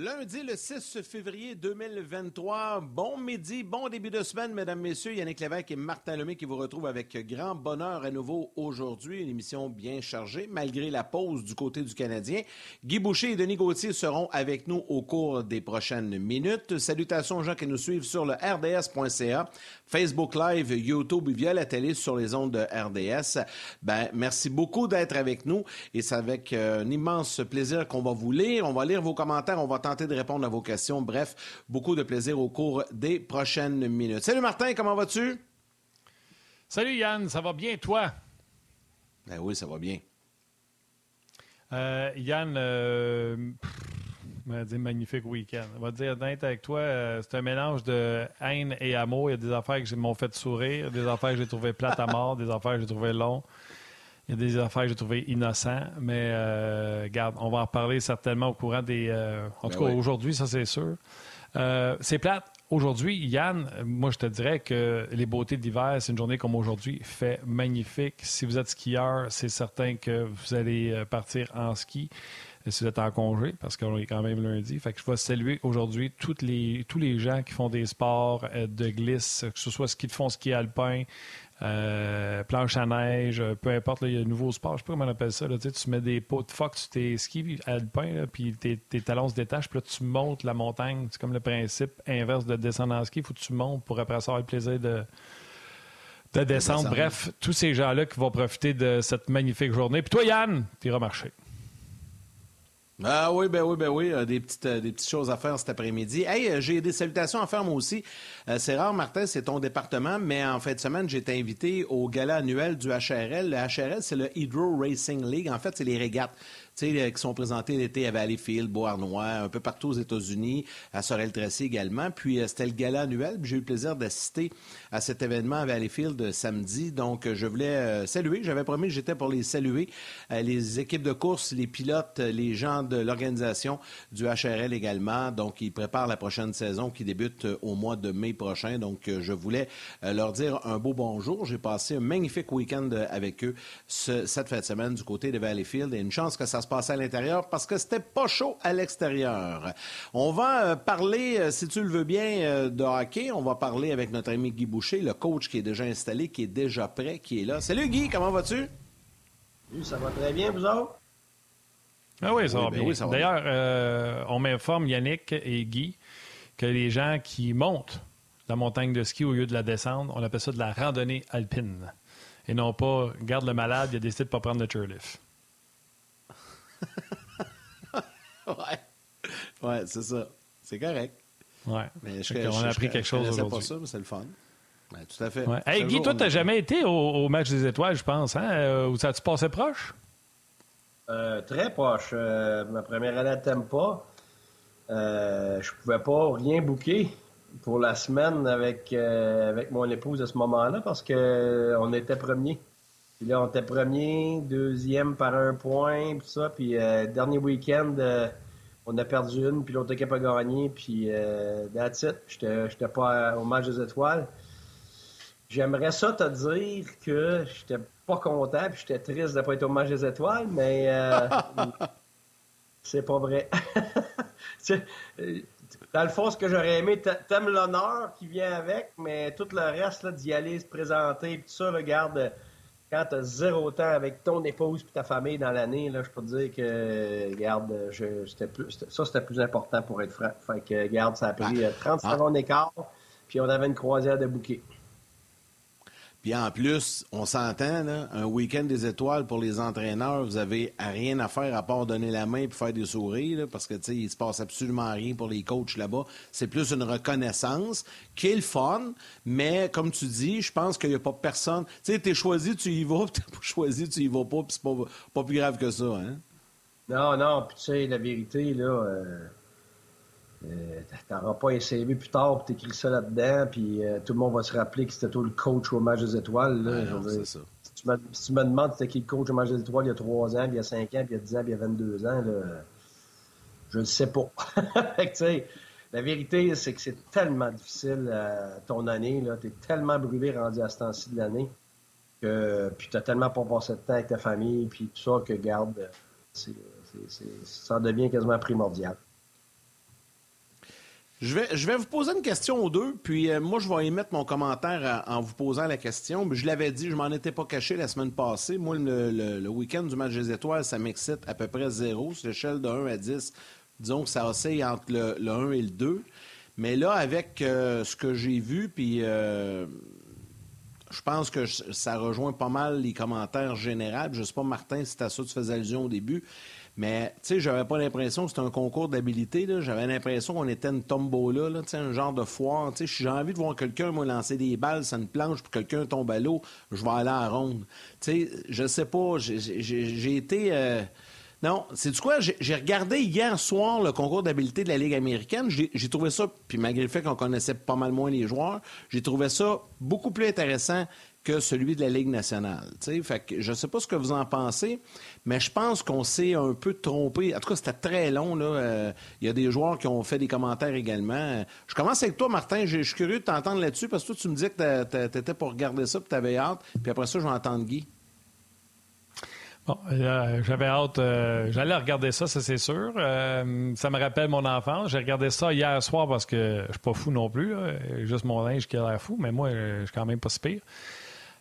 Lundi, le 6 février 2023. Bon midi, bon début de semaine, mesdames, messieurs. Yannick Lévesque et Martin Lemay qui vous retrouvent avec grand bonheur à nouveau aujourd'hui. Une émission bien chargée, malgré la pause du côté du Canadien. Guy Boucher et Denis Gauthier seront avec nous au cours des prochaines minutes. Salutations aux gens qui nous suivent sur le rds.ca, Facebook Live, YouTube via la télé sur les ondes de RDS. Ben, merci beaucoup d'être avec nous et c'est avec euh, un immense plaisir qu'on va vous lire. On va lire vos commentaires, on va tenter de répondre à vos questions. Bref, beaucoup de plaisir au cours des prochaines minutes. Salut Martin, comment vas-tu? Salut Yann, ça va bien toi? Ben oui, ça va bien. Euh, Yann, euh, on va dire magnifique week-end. On va dire d'être avec toi, euh, c'est un mélange de haine et amour. Il y a des affaires qui m'ont fait sourire, des affaires que j'ai trouvées plates à mort, des affaires que j'ai trouvées longues. Il y a des affaires que j'ai trouvées innocentes, mais euh, regarde, on va en reparler certainement au courant des. Euh, en Ben tout cas, aujourd'hui, ça c'est sûr. Euh, c'est plate. Aujourd'hui, Yann, moi je te dirais que les beautés d'hiver, c'est une journée comme aujourd'hui, fait magnifique. Si vous êtes skieur, c'est certain que vous allez partir en ski. Si vous êtes en congé, parce qu'on est quand même lundi. Fait que je vais saluer aujourd'hui toutes les, tous les gens qui font des sports de glisse, que ce soit ski de fond, ski alpin, euh, planche à neige, euh, peu importe, il y a un nouveau sport, je sais pas comment on appelle ça. Là, tu, mets des pots de phoque sur tes skis alpins, puis tes, tes talons se détachent, puis là, tu montes la montagne. C'est comme le principe inverse de descendre en ski. Il faut que tu montes pour après ça avoir le plaisir de, de descendre. descendre. Bref, tous ces gens-là qui vont profiter de cette magnifique journée. Puis toi, Yann, tu iras marcher. Ah oui, ben oui, ben oui, euh, des petites, euh, des petites choses à faire cet après-midi. Hey, euh, j'ai des salutations à faire moi aussi. C'est rare, Martin, c'est ton département, mais en fin de semaine, j'ai été invité au gala annuel du HRL. Le HRL, c'est le Hydro Racing League. En fait, c'est les régates. Qui sont présentées l'été à Valleyfield, Beauharnois, un peu partout aux États-Unis, à Sorel-Tracy également. Puis, euh, c'était le gala annuel. J'ai eu le plaisir d'assister à cet événement à Valleyfield euh, samedi. Donc, euh, je voulais saluer. J'avais promis que j'étais pour les saluer. Les équipes de course, les pilotes, les gens de l'organisation du HRL également. Donc, ils préparent la prochaine saison qui débute au mois de mai prochain. Donc, je voulais leur dire un beau bonjour. J'ai passé un magnifique week-end avec eux ce- cette fin de semaine du côté de Valleyfield. Et une chance que ça se passait à l'intérieur parce que c'était pas chaud à l'extérieur. On va euh, parler, euh, si tu le veux bien, euh, de hockey. On va parler avec notre ami Guy Boucher, le coach qui est déjà installé, qui est déjà prêt, qui est là. Salut Guy, comment vas-tu? Ça va très bien, vous autres? Ah oui, ça Oui, va ben bien. D'ailleurs, euh, on m'informe, Yannick et Guy, que les gens qui montent la montagne de ski au lieu de la descendre, on appelle ça de la randonnée alpine. Et non pas, garde le malade, il a décidé de ne pas prendre le chairlift. Ouais. Ouais, c'est ça. C'est correct. Ouais. Mais je, qu'on je- a je- appris je quelque chose connaissais pas aujourd'hui. ça, mais c'est le fun. Tout à fait. Ouais. Hey, Guy, jour, toi, on tu n'as a- jamais été au, au match des étoiles, je pense, hein? Euh, Où ça tu passé proche? Euh, très proche. Euh, ma première année à Tampa, euh, je pouvais pas rien booker pour la semaine avec, euh, avec mon épouse à ce moment-là parce que euh, on était premier. Puis là, on était premier, deuxième par un point, puis ça. Puis euh, dernier week-end, euh, on a perdu une, puis l'autre équipe a gagné, puis euh, that's it. J'étais j'étais pas au match des étoiles. J'aimerais ça te dire que j'étais pas content puis j'étais triste de pas être au match des étoiles, mais euh, c'est pas vrai. Euh, Dans le fond, ce que j'aurais aimé, t'a- t'aimes l'honneur qui vient avec, mais tout le reste, là, d'y aller, se présenter, puis tout ça, là, quand t'as zéro temps avec ton épouse puis ta famille dans l'année, là, je peux te dire que, garde, je, c'était plus, c'était- ça, c'était plus important pour être franc. Fait que, garde, ça a pris euh, 30 Ah. secondes d'écart, puis on avait une croisière de bouquet. Puis en plus, on s'entend, un week-end des étoiles pour les entraîneurs, vous avez rien à faire à part donner la main et faire des sourires, parce que tu sais, se passe absolument rien pour les coachs là-bas. C'est plus une reconnaissance qui est le fun, mais comme tu dis, je pense qu'il n'y a pas personne. Tu sais, t'es choisi, tu y vas, t'es pas choisi, tu y vas pas, puis c'est pas, pas plus grave que ça, hein? Non, non, puis tu sais, la vérité, là, euh, euh, t'auras pas un CV plus tard, puis t'écris ça là-dedans, puis euh, tout le monde va se rappeler que c'était toi le coach au match des étoiles. Là, Ah non, dire. ça. si, tu me, si tu me demandes c'était qui le coach au match des étoiles il y a 3 ans, puis il y a 5 ans, puis il y a 10 ans, puis il y a 22 ans, là, je ne sais pas. Fait que, la vérité, c'est que c'est tellement difficile euh, ton année, là, t'es tellement brûlé rendu à ce temps-ci de l'année, que puis t'as tellement pas passé de temps avec ta famille, puis tout ça, que garde, ça en devient quasiment primordial. Je vais, je vais vous poser une question aux deux, puis euh, moi, je vais émettre mon commentaire en vous posant la question. Je l'avais dit, je m'en étais pas caché la semaine passée. Moi, le, week-end du match des étoiles, ça m'excite à peu près zéro. Sur l'échelle de 1 à 10, disons que ça oscille entre le, 1 et le 2. Mais là, avec euh, ce que j'ai vu, puis euh, je pense que ça rejoint pas mal les commentaires généraux. Je sais pas, Martin, si à ça tu faisais allusion au début. Mais, tu sais, j'avais pas l'impression que c'était un concours d'habilité. J'avais l'impression qu'on était une tombola, là, un genre de foire. Sais, j'ai envie de voir quelqu'un, moi, lancer des balles sur une planche, puis quelqu'un tombe à l'eau, je vais aller à ronde. Tu sais, je sais pas, j'ai été... Euh, non, c'est du quoi? J'ai regardé hier soir le concours d'habilité de la Ligue américaine. J'ai trouvé ça, puis malgré le fait qu'on connaissait pas mal moins les joueurs, j'ai trouvé ça beaucoup plus intéressant que celui de la Ligue nationale. Je ne sais pas ce que vous en pensez, mais je pense qu'on s'est un peu trompé. En tout cas, c'était très long. Euh, il y a des joueurs qui ont fait des commentaires également. Je commence avec toi, Martin. Je suis curieux de t'entendre là-dessus parce que toi, tu me dis que tu étais pour regarder ça puis tu avais hâte. Puis après ça, je vais entendre Guy. Bon, euh, j'avais hâte. Euh, j'allais regarder ça, ça c'est sûr. ça me rappelle mon enfance. J'ai regardé ça hier soir parce que je suis pas fou non plus. Juste mon linge qui a l'air fou, mais moi, je suis quand même pas si pire.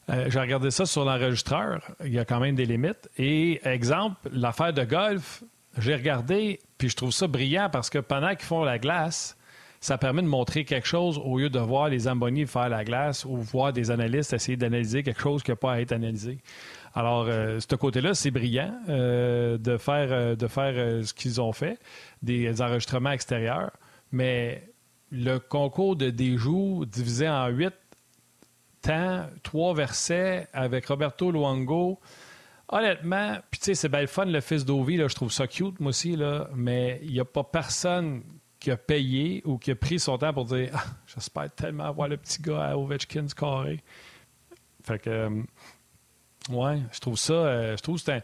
Euh, j'ai regardé ça sur l'enregistreur. Il y a quand même des limites. Et exemple, l'affaire de golf, j'ai regardé, puis je trouve ça brillant parce que pendant qu'ils font la glace, ça permet de montrer quelque chose au lieu de voir les Zamboni faire la glace ou voir des analystes essayer d'analyser quelque chose qui n'a pas à être analysé. Alors, euh, ce côté-là, c'est brillant euh, de faire, de faire ce qu'ils ont fait, des enregistrements extérieurs. Mais le concours de des divisé en huit trois versets avec Roberto Luango. Honnêtement, puis tu sais, c'est belle fun le fils d'Ovi, je trouve ça cute, moi aussi, là, mais il n'y a pas personne qui a payé ou qui a pris son temps pour dire ah, J'espère tellement voir le petit gars à Ovechkin carré. Fait que, euh, ouais, je trouve ça, euh, je trouve c'est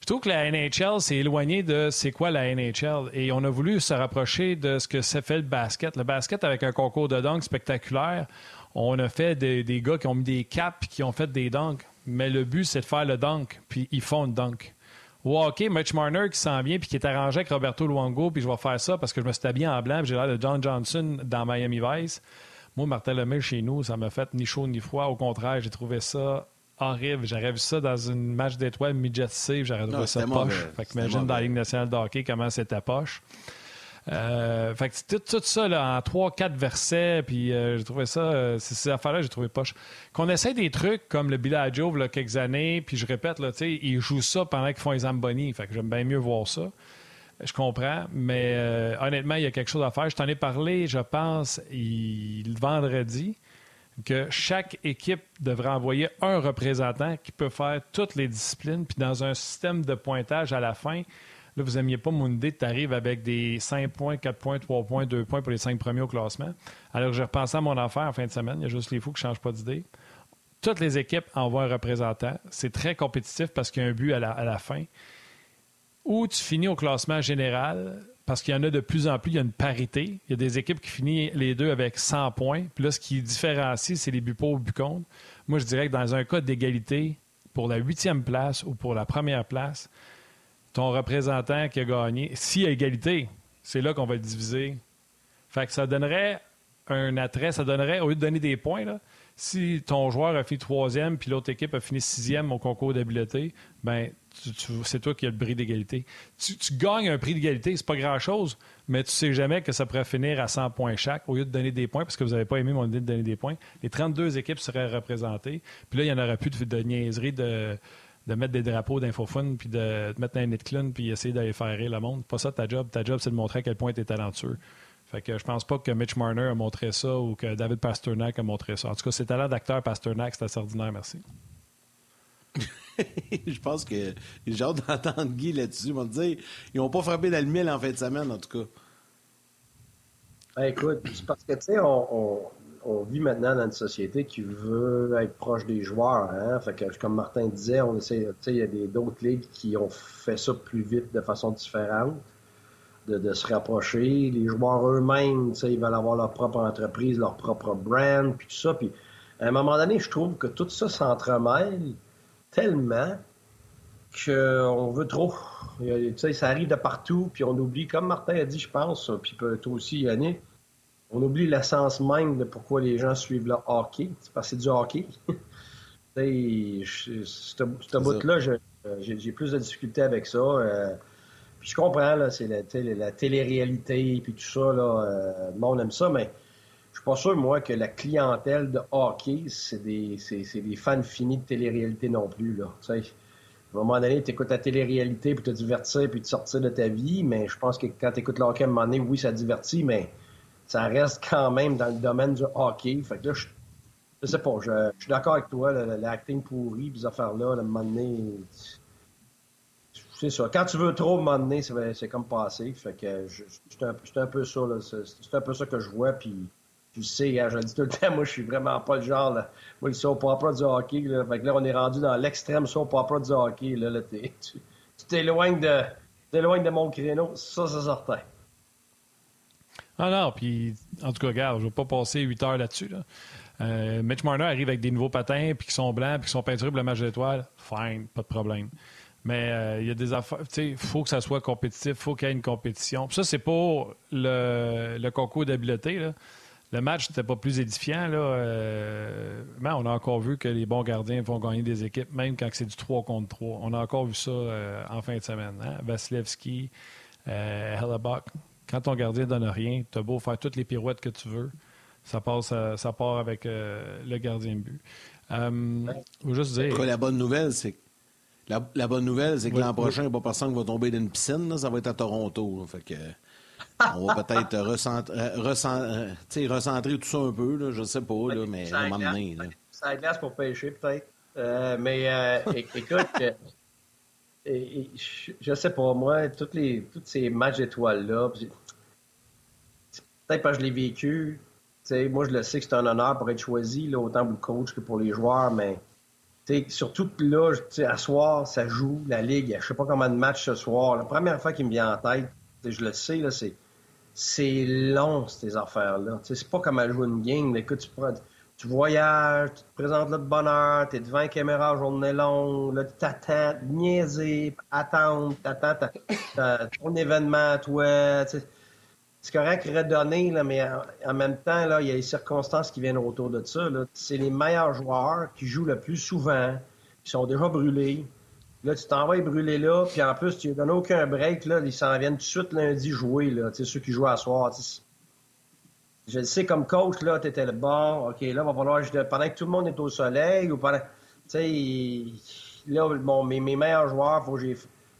Je trouve que la NHL s'est éloignée de c'est quoi la NHL et on a voulu se rapprocher de ce que c'est fait le basket. Le basket avec un concours de dunk spectaculaire, on a fait des, gars qui ont mis des caps et qui ont fait des dunks. Mais le but, c'est de faire le dunk, puis ils font le dunk. Ou OK, Mitch Marner qui s'en vient puis qui est arrangé avec Roberto Luongo, puis je vais faire ça parce que je me suis habillé en blanc, j'ai l'air de John Johnson dans Miami Vice. Moi, Martin Lemay, chez nous, ça m'a fait ni chaud ni froid. Au contraire, j'ai trouvé ça horrible. J'aurais vu ça dans une match d'étoiles midget C, j'aurais trouvé ça poche. Fait que imagine dans la Ligue nationale de hockey comment c'était poche. Euh, fait que tout, tout ça là, en trois, quatre versets, puis euh, j'ai trouvé ça, euh, ces affaires-là, j'ai trouvé poche. Qu'on essaie des trucs comme le Billy Joe, là, quelques années, puis je répète, là, ils jouent ça pendant qu'ils font les Zamboni. Fait que j'aime bien mieux voir ça. Je comprends, mais honnêtement, il y a quelque chose à faire. Je t'en ai parlé, je pense, le vendredi, que chaque équipe devrait envoyer un représentant qui peut faire toutes les disciplines, puis dans un système de pointage à la fin, Là, vous n'aimiez pas mon idée, tu arrives avec des 5 points, 4 points, 3 points, 2 points pour les 5 premiers au classement. Alors, j'ai repensé à mon affaire en fin de semaine. Il y a juste les fous qui ne changent pas d'idée. Toutes les équipes envoient un représentant. C'est très compétitif parce qu'il y a un but à la, fin. Ou tu finis au classement général parce qu'il y en a de plus en plus, il y a une parité. Il y a des équipes qui finissent les deux avec 100 points. Puis là, ce qui différencie, c'est les buts pour buts contre. Moi, je dirais que dans un cas d'égalité, pour la huitième place ou pour la première place, ton représentant qui a gagné, s'il y a égalité, c'est là qu'on va le diviser. Fait que ça donnerait un attrait, ça donnerait, au lieu de donner des points, là, si ton joueur a fini troisième puis l'autre équipe a fini sixième au concours d'habileté, ben c'est toi qui as le prix d'égalité. Tu, gagnes un prix d'égalité, c'est pas grand-chose, mais tu sais jamais que ça pourrait finir à 100 points chaque au lieu de donner des points parce que vous n'avez pas aimé mon idée de donner des points. Les 32 équipes seraient représentées. Puis là, il n'y en aurait plus de, de niaiserie de de mettre des drapeaux d'infofun puis de, de, mettre un nid clown puis essayer d'aller faire rire le monde. Pas ça ta job. Ta job, c'est de montrer à quel point tu es talentueux. Fait que je pense pas que Mitch Marner a montré ça ou que David Pasternak a montré ça. En tout cas, c'est talent d'acteur Pasternak, c'est assez ordinaire, merci. je pense que j'ai hâte d'entendre Guy là-dessus. Ils vont dire ils n'ont pas frappé dans le mille en fin de semaine, en tout cas. Ben, écoute, c'est parce que, tu sais, on, on vit maintenant dans une société qui veut être proche des joueurs. Hein? Comme Martin disait, on essaie, il y a d'autres ligues qui ont fait ça plus vite de façon différente, de, se rapprocher. Les joueurs eux-mêmes, ils veulent avoir leur propre entreprise, leur propre brand, puis tout ça. À un moment donné, je trouve que tout ça s'entremêle tellement qu'on veut trop. Ça arrive de partout, puis on oublie, comme Martin a dit, je pense, puis toi aussi, Yannick, on oublie l'essence même de pourquoi les gens suivent le hockey. C'est parce que c'est du hockey. ce bout-là, j'ai plus de difficultés avec ça. Euh, puis je comprends, là, c'est la, la télé-réalité, puis tout ça, là, euh, le monde aime ça, mais je suis pas sûr, moi, que la clientèle de hockey, c'est des, des fans finis de télé-réalité non plus, là. à un moment donné, tu écoutes la télé-réalité pour te divertir puis te sortir de ta vie, mais je pense que quand tu écoutes le hockey à un moment donné, oui, ça divertit, mais ça reste quand même dans le domaine du hockey. Fait que là, je, je sais pas, je, suis d'accord avec toi, l'acting pourri, les affaires-là, le moment donné, c'est ça. Quand tu veux trop, m'emmener, c'est comme passé. Fait que c'est un, peu ça, C'est un peu ça que je vois, puis tu sais, hein, je le dis tout le temps, moi, je suis vraiment pas le genre. Moi, le soap opera du hockey, là. Fait que là, on est rendu dans l'extrême soap opera du hockey, là. là tu t'éloignes de, de mon créneau, ça, c'est certain. Ah non, puis en tout cas, regarde, je ne vais pas passer 8 heures là-dessus. Là. Euh, Mitch Marner arrive avec des nouveaux patins, puis qui sont blancs, puis qui sont peinturés pour le match d'étoiles. Fine, pas de problème. Mais euh, il y a des affaires. Il faut que ça soit compétitif, il faut qu'il y ait une compétition. Ça, c'est pour le, le concours d'habileté. Le match n'était pas plus édifiant. Là. Euh, mais on a encore vu que les bons gardiens vont gagner des équipes, même quand c'est du 3 contre 3. On a encore vu ça en fin de semaine. Hein? Vasilevski, Hellebuck. Quand ton gardien ne donne rien, tu as beau faire toutes les pirouettes que tu veux, ça, passe, ça part avec euh, le gardien de but. Euh, juste dire. la bonne nouvelle, c'est que la, bonne nouvelle, c'est que l'an prochain, il n'y a pas personne qui va tomber dans une piscine. ça va être à Toronto. fait que, on va peut-être recentrer, euh, recentrer, tout ça un peu. Là, je ne sais pas, là, mais à m'amener. Ça glace pour pêcher, peut-être. mais écoute, je, sais pas, moi, toutes les, tous ces matchs d'étoiles-là, peut-être parce que je l'ai vécu, moi, je le sais que c'est un honneur pour être choisi, là, autant pour le coach que pour les joueurs, mais surtout là, à soir, ça joue, la Ligue, je sais pas combien de matchs ce soir. La première fois qui me vient en tête, je le sais, là, c'est c'est long, ces affaires-là. C'est pas comme à jouer une game. Écoute, tu, tu voyages, tu te présentes là de bonne heure, tu es devant la caméra journée longue, là, tu t'attends, niaiser, attendre, t'attends ton événement, toi c'est correct redonner, là, mais en, même temps, il y a les circonstances qui viennent autour de ça. C'est les meilleurs joueurs qui jouent le plus souvent, qui sont déjà brûlés. Là, tu t'en vas brûler là, puis en plus, tu ne donnes aucun break. Là, ils s'en viennent tout de suite lundi jouer, là, ceux qui jouent à soir. Je le sais, comme coach, là, tu étais le bon. OK, là, va falloir, pendant que tout le monde est au soleil, ou pendant. Tu sais, là, bon, mes, mes meilleurs joueurs, faut que j'ai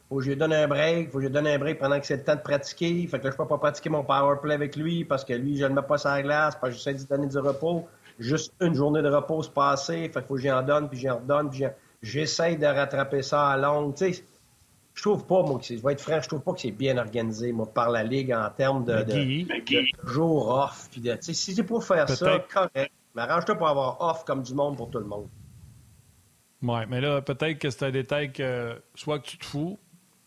faut que je donne un break, faut que je donne un break pendant que c'est le temps de pratiquer. Fait que là, je peux pas pratiquer mon power play avec lui parce que lui, je ne mets pas sur la glace, parce que j'essaie de donner du repos. Juste une journée de repos se passer, fait qu'il faut que j'en donne, puis j'en redonne, puis j'essaie de rattraper ça à longue. Tu sais, je trouve pas, moi, que je vais être franc, je trouve pas que c'est bien organisé, moi, par la Ligue en termes de, de, jours off. Puis de, si c'est pour faire ça, correct. Mais arrange-toi pour avoir off comme du monde pour tout le monde. Oui, mais là, peut-être que c'est un détail que soit que tu te fous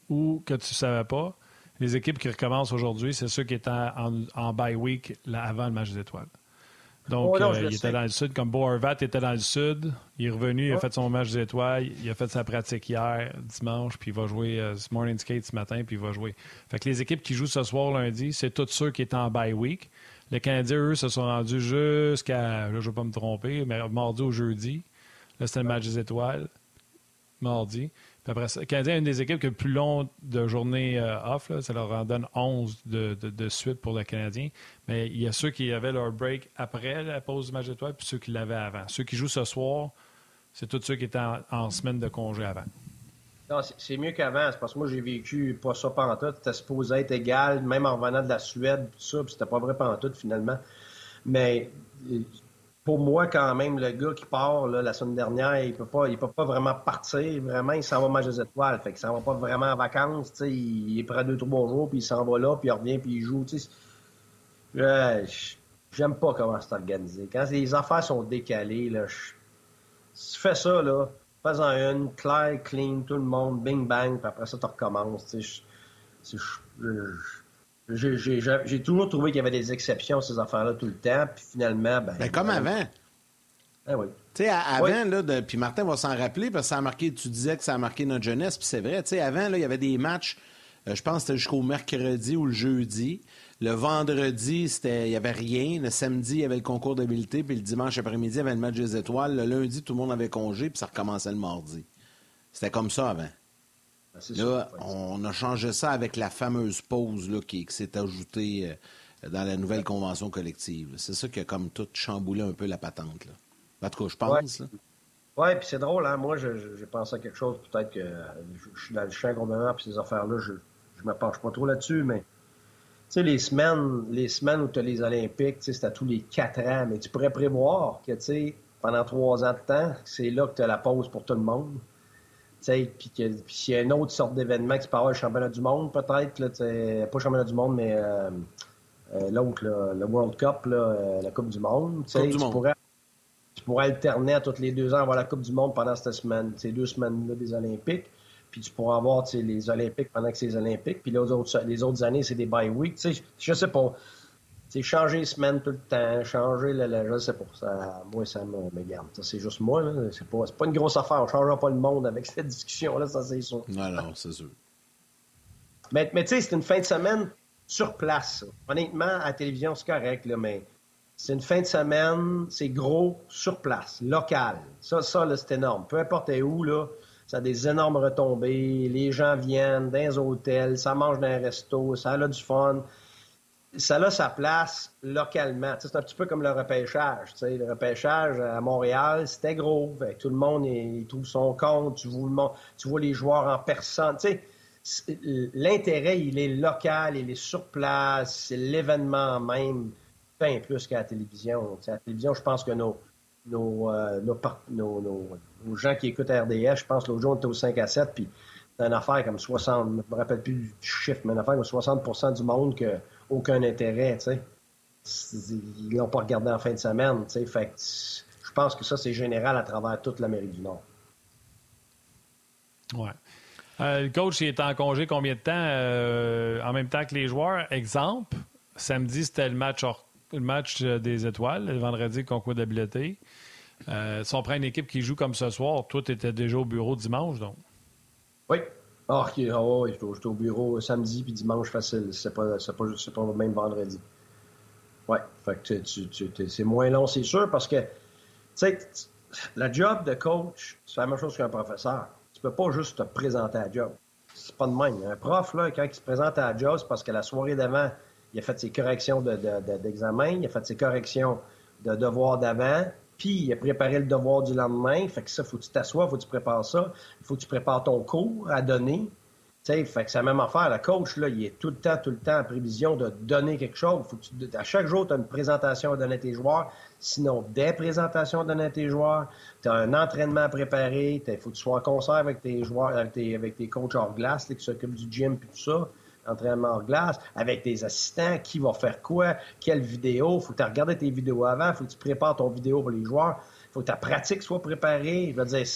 ou que tu ne savais pas, les équipes qui recommencent aujourd'hui, c'est ceux qui étaient en, en bye week avant le match des étoiles. Donc, oh euh, il était dans le sud, comme Bo Horvat était dans le sud. Il est revenu, il a fait son match des étoiles, il a fait sa pratique hier, dimanche, puis il va jouer euh, ce morning skate ce matin, puis il va jouer. Fait que les équipes qui jouent ce soir lundi, c'est tous ceux qui étaient en bye week. Les Canadiens, eux, se sont rendus jusqu'à, je ne vais pas me tromper, mais mardi au jeudi. Là, c'était le match des étoiles. Mardi. Après ça, le Canadien a une des équipes qui a le plus long de journée euh, off. ça leur en donne 11 de, de, suite pour le Canadien. Mais il y a ceux qui avaient leur break après la pause du match d'étoiles, puis ceux qui l'avaient avant. Ceux qui jouent ce soir, c'est tous ceux qui étaient en, semaine de congé avant. Non, c'est mieux qu'avant. parce que moi, j'ai vécu pas ça pantoute. C'était supposé être égal, même en revenant de la Suède, tout ça, puis c'était pas vrai pantoute, finalement. Mais pour moi, quand même, le gars qui part la semaine dernière, il peut pas, il peut pas vraiment partir. Vraiment, il s'en va manger des étoiles. Fait qu'il s'en va pas vraiment en vacances. Il, il prend deux, trois jours, puis il s'en va là, puis il revient, puis il joue. J'aime pas comment c'est organisé. Quand les affaires sont décalées, là, si tu fais ça, là, fais-en une, clair, clean, tout le monde, bing bang, puis après ça, tu recommences. J'ai toujours trouvé qu'il y avait des exceptions à ces affaires-là tout le temps, puis finalement, ben. ben comme avant. Ah oui. Tu sais, avant, là, puis Martin va s'en rappeler, parce que ça a marqué, tu disais que ça a marqué notre jeunesse, puis c'est vrai, tu sais, avant, là, il y avait des matchs je pense que c'était jusqu'au mercredi ou le jeudi. Le vendredi, c'était, il n'y avait rien. Le samedi, il y avait le concours d'habileté. Puis le dimanche après-midi, il y avait le match des étoiles. Le lundi, tout le monde avait congé. Puis ça recommençait le mardi. C'était comme ça avant. Ben, là, on a changé ça avec la fameuse pause là, qui, s'est ajoutée euh, dans la nouvelle convention collective. C'est ça qui a comme tout chamboulé un peu la patente. Là. En tout cas, je pense. Oui, puis c'est drôle, hein? Moi, j'ai pensé à quelque chose, peut-être que je, suis dans le champ complètement, puis ces affaires-là, je ne me penche pas trop là-dessus, mais tu sais, les semaines, les semaines où tu as les Olympiques, c'est à tous les quatre ans, mais tu pourrais prévoir que, tu sais, pendant trois ans de temps, c'est là que tu as la pause pour tout le monde. Puis s'il y a une autre sorte d'événement qui avoir le championnat du monde, peut-être, pas le championnat du monde, mais euh, euh, l'autre, le World Cup, là, euh, la Coupe du Monde. tu, Pourrais, tu pourrais alterner à tous les deux ans avoir la Coupe du Monde pendant cette semaine, ces deux semaines-là des Olympiques puis tu pourras avoir les Olympiques pendant que c'est les Olympiques, puis les autres, les autres années, c'est des bye week. Je sais pas. C'est changer les semaines tout le temps, changer le, je sais pas. Ça, moi, ça me, me garde. c'est juste moi. C'est pas, pas une grosse affaire. On ne changera pas le monde avec cette discussion-là, ça c'est sûr. Non, non, c'est sûr. Mais, mais tu sais, c'est une fin de semaine sur place. Honnêtement, à la télévision, c'est correct, là, mais c'est une fin de semaine, c'est gros, sur place, local. Ça, ça, c'est énorme. Peu importe où, là, ça a des énormes retombées. Les gens viennent dans les hôtels, ça mange dans un resto, ça a du fun. Ça a sa place localement. c'est un petit peu comme le repêchage. Le repêchage à Montréal, c'était gros. tout le monde il, trouve son compte. Tu vois, tu vois les joueurs en personne. L'intérêt, il est local, il est sur place. C'est l'événement même, bien plus qu'à la télévision. à la télévision, je pense que nos, nos, euh, nos, nos, gens qui écoutent RDS, je pense l'autre jour, on était au 5 à 7, puis c'est une affaire comme 60, je me rappelle plus du chiffre, mais une affaire comme 60% du monde n'a aucun intérêt, tu sais. Ils l'ont pas regardé en fin de semaine, tu sais. Fait je pense que ça, c'est général à travers toute l'Amérique du Nord. Ouais. Euh, le coach, il est en congé combien de temps euh, en même temps que les joueurs? Exemple, samedi, c'était le match le match des étoiles, le vendredi, concours d'habileté. Euh, si on prend une équipe qui joue comme ce soir, toi, tu étais déjà au bureau dimanche, donc? Oui. Ah, ok. Ah, oui, j'étais au bureau samedi puis dimanche facile. C'est pas, pas, pas même vendredi. Oui. Fait c'est moins long, c'est sûr, parce que, tu sais, la job de coach, c'est la même chose qu'un professeur. Tu peux pas juste te présenter à la job. C'est pas de même. Un prof, là, quand il se présente à la job, c'est parce que la soirée d'avant, il a fait ses corrections d'examen, il a fait ses corrections de devoirs d'avant, il a préparé le devoir du lendemain. Fait que ça, faut que tu t'assoies, faut que tu prépares ça. Il faut que tu prépares ton cours à donner. fait que c'est la même affaire. Le coach, là, il est tout le temps, tout le temps en prévision de donner quelque chose. Faut que à chaque jour, tu as une présentation à donner à tes joueurs. Sinon, des présentations à donner à tes joueurs. Tu as un entraînement à préparer. Il faut que tu sois en concert avec tes joueurs, avec tes, avec tes coachs hors glace qui s'occupent du gym et tout ça entraînement hors glace, avec tes assistants, qui va faire quoi, quelle vidéo. Faut que tu regardes tes vidéos avant, faut que tu prépares ton vidéo pour les joueurs, faut que ta pratique soit préparée. Je dire,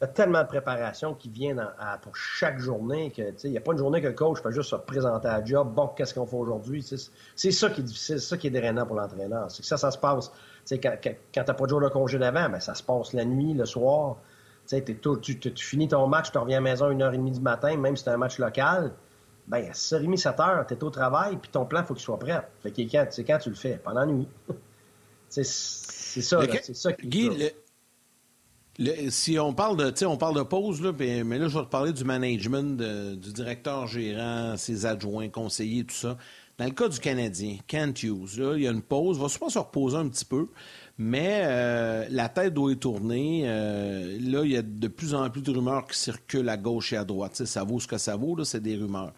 il y a tellement de préparation qui vient pour chaque journée que il n'y a pas une journée que le coach fait juste se présenter à la job. Bon, qu'est-ce qu'on fait aujourd'hui? C'est ça qui est difficile, c'est ça qui est drainant pour l'entraîneur. C'est que ça, ça se passe. quand, quand, tu n'as pas de jour de congé d'avant, ben, ça se passe la nuit, le soir. tu, tu, finis ton match, tu reviens à la maison à 1h30 du matin, même si c'est un match local ben, à 6h30, 7h, tu es au travail, puis ton plan, il faut qu'il soit prêt. Fait que quand, quand tu le fais? Pendant la nuit. c'est ça, c'est ça qui Guy, si on parle de, on parle de pause, là, mais là, je vais te parler du management, du directeur gérant, ses adjoints, conseillers, tout ça. Dans le cas du Canadien, Kent Hughes, là, il y a une pause, il va sûrement se reposer un petit peu? Mais euh, la tête doit y tourner. Euh, là, il y a de plus en plus de rumeurs qui circulent à gauche et à droite. ça vaut ce que ça vaut, c'est des rumeurs.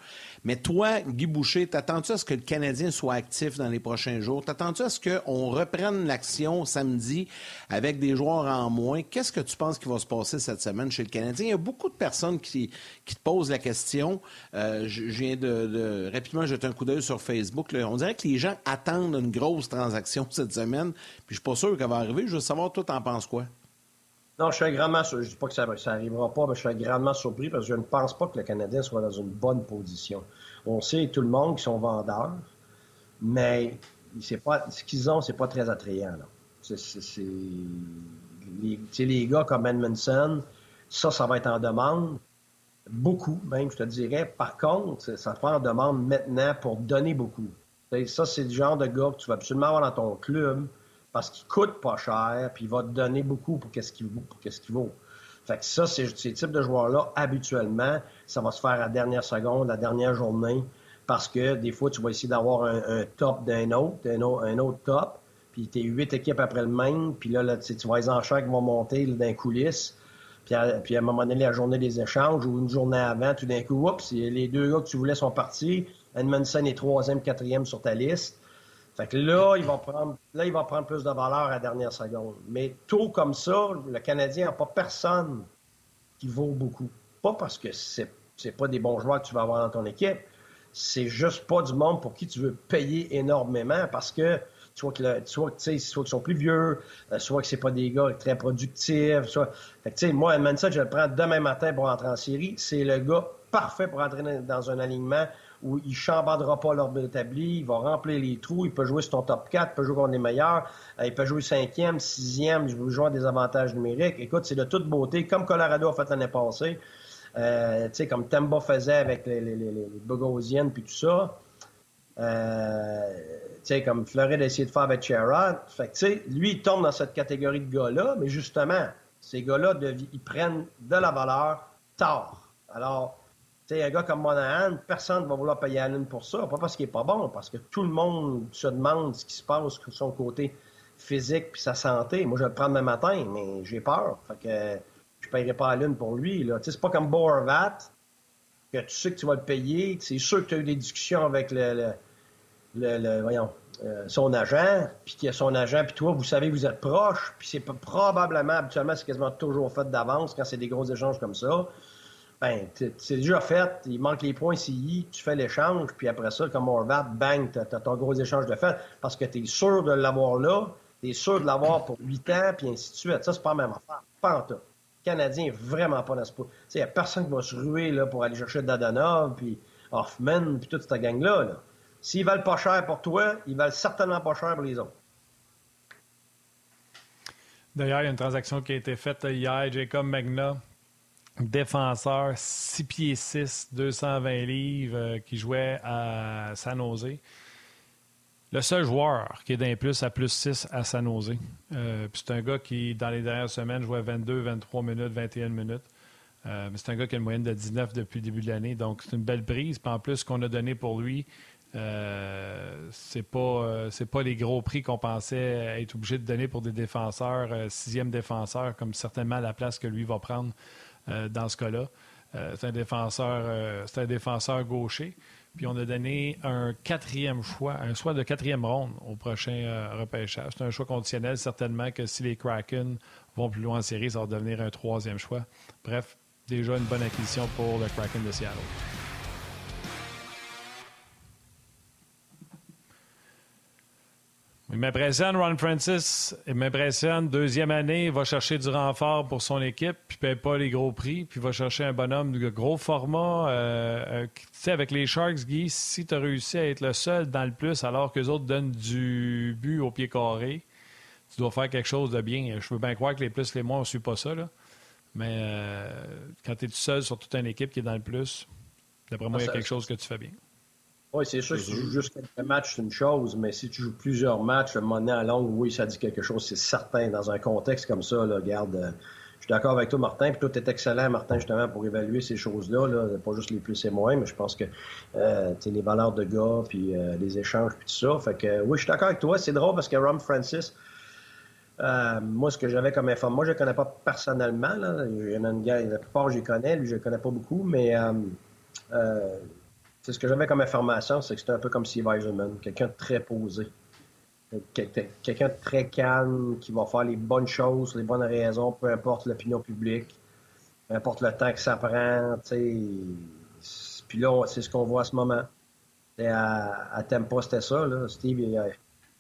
Mais toi, Guy Boucher, t'attends-tu à ce que le Canadien soit actif dans les prochains jours? T'attends-tu à ce qu'on reprenne l'action samedi avec des joueurs en moins? Qu'est-ce que tu penses qui va se passer cette semaine chez le Canadien? Il y a beaucoup de personnes qui, te posent la question. Euh, je, viens de, rapidement jeter un coup d'œil sur Facebook. On dirait que les gens attendent une grosse transaction cette semaine. Puis je suis pas sûr qu'elle va arriver. Je veux savoir, toi, t'en penses quoi? Non, je suis grandement Je dis pas que ça, arrivera pas, mais je suis grandement surpris parce que je ne pense pas que le Canadien soit dans une bonne position. On sait tout le monde qu'ils sont vendeurs, mais c'est pas, ce qu'ils ont, c'est pas très attrayant. C'est, les, les, gars comme Edmondson, ça, ça va être en demande. Beaucoup, même, je te dirais. Par contre, ça prend en demande maintenant pour donner beaucoup. Ça, c'est le genre de gars que tu vas absolument avoir dans ton club parce qu'il coûte pas cher, puis il va te donner beaucoup pour qu'est-ce qu'il qu'est-ce qu'il vaut. Fait que ça, c'est ces types de joueurs-là, habituellement, ça va se faire à la dernière seconde, la dernière journée, parce que des fois, tu vas essayer d'avoir un, top d'un autre, un autre, top, puis tu es huit équipes après le même, puis là, tu vois les enchères qui vont monter dans les coulisses, puis à, puis à, un moment donné, la journée des échanges ou une journée avant, tout d'un coup, oups, les deux gars que tu voulais sont partis, Edmondson est troisième, quatrième sur ta liste. Fait que là, il va prendre, là, il va prendre plus de valeur à la dernière seconde. Mais tôt comme ça, le Canadien n'a pas personne qui vaut beaucoup. Pas parce que c'est, c'est pas des bons joueurs que tu vas avoir dans ton équipe. C'est juste pas du monde pour qui tu veux payer énormément parce que soit que soit, soit qu'ils sont plus vieux, euh, soit que c'est pas des gars très productifs, soit. Fait que, moi, Edmondson, je le prends demain matin pour entrer en série. C'est le gars parfait pour entrer dans un alignement où il chambardera pas l'ordre établi, il va remplir les trous, il peut jouer sur ton top 4, il peut jouer contre les meilleurs, euh, il peut jouer cinquième, sixième, il peut jouer des avantages numériques. Écoute, c'est de toute beauté, comme Colorado a fait l'année passée, euh, comme Temba faisait avec les, les, Bogosiennes puis tout ça. Euh, comme Floride a essayé de faire avec Sherrod. Fait tu sais, lui, il tombe dans cette catégorie de gars-là, mais justement, ces gars-là, ils prennent de la valeur tard. Alors, sais, un gars comme Monahan, personne ne va vouloir payer Allen pour ça. Pas parce qu'il n'est pas bon, parce que tout le monde se demande ce qui se passe sur son côté physique puis sa santé. Moi, je vais le prendre demain matin, mais j'ai peur. Fait que je ne paierai pas Allen pour lui. Là. C'est pas comme Borvat, que tu sais que tu vas le payer. C'est sûr que tu as eu des discussions avec le, le, voyons, euh, son agent, puis a son agent, puis toi, vous savez, vous êtes proche, puis c'est probablement, habituellement, c'est quasiment toujours fait d'avance quand c'est des gros échanges comme ça ben, c'est déjà fait, il manque les points CI, tu fais l'échange, puis après ça, comme Orvat, bang, tu as, ton gros échange de fait, parce que tu es sûr de l'avoir là, tu es sûr de l'avoir pour 8 ans, puis ainsi de suite. Ça, c'est pas la même affaire. Pas. Canadien vraiment pas dans ce point. Il n'y a personne qui va se ruer là, pour aller chercher Dadonov, puis Hoffman, puis toute cette gang-là. Là. S'ils valent pas cher pour toi, ils valent certainement pas cher pour les autres. D'ailleurs, il y a une transaction qui a été faite hier. Jacob Magna défenseur 6 pieds 6, 220 livres, euh, qui jouait à San Jose. Le seul joueur qui est d'un plus à plus 6 à San Jose. Euh, c'est un gars qui, dans les dernières semaines, jouait 22, 23 minutes, 21 minutes. Euh, c'est un gars qui a une moyenne de 19 depuis le début de l'année. Donc, c'est une belle prise. Puis en plus, ce qu'on a donné pour lui, c'est pas pas les gros prix qu'on pensait être obligé de donner pour des défenseurs, sixième défenseur, comme certainement la place que lui va prendre euh, dans ce cas-là. Euh, c'est un défenseur, euh, c'est un défenseur gaucher. Puis on a donné un quatrième choix, un choix de quatrième ronde au prochain repêchage. C'est un choix conditionnel, certainement que si les Kraken vont plus loin en série, ça va devenir un troisième choix. Bref, déjà une bonne acquisition pour le Kraken de Seattle. Il m'impressionne, Ron Francis. Il m'impressionne. Deuxième année, il va chercher du renfort pour son équipe, puis ne paye pas les gros prix, puis il va chercher un bonhomme de gros format. Euh, euh, tu sais, avec les Sharks, Guy, si tu as réussi à être le seul dans le plus alors que les autres donnent du but au pied carré, tu dois faire quelque chose de bien. Je veux bien croire que les plus, les moins, on ne suit pas ça. Là. Mais euh, quand tu es tout seul sur toute une équipe qui est dans le plus, d'après moi, il y a quelque chose que tu fais bien. Oui, c'est sûr, si tu joues juste quelques matchs, c'est une chose, mais si tu joues plusieurs matchs, le moment à longue, oui, ça dit quelque chose, c'est certain. Dans un contexte comme ça, là, regarde, euh, je suis d'accord avec toi, Martin, puis toi, tu es excellent, Martin, justement, pour évaluer ces choses-là, là, pas juste les plus et moins, mais je pense que euh, les valeurs de gars, puis euh, les échanges, puis tout ça. Fait que oui, je suis d'accord avec toi. C'est drôle parce que Ron Francis, euh, moi, ce que j'avais comme information, moi, je ne connais pas personnellement. Là. Il y en a une gars, la plupart, je les connais, lui, je ne connais pas beaucoup, mais c'est ce que j'avais comme information, c'est que c'était un peu comme Steve Eisenman, quelqu'un de très posé. Quelqu'un de très calme, qui va faire les bonnes choses, les bonnes raisons, peu importe l'opinion publique, peu importe le temps que ça prend. Puis là, c'est ce qu'on voit à ce moment. à, Tempa, c'était ça. Là. Steve,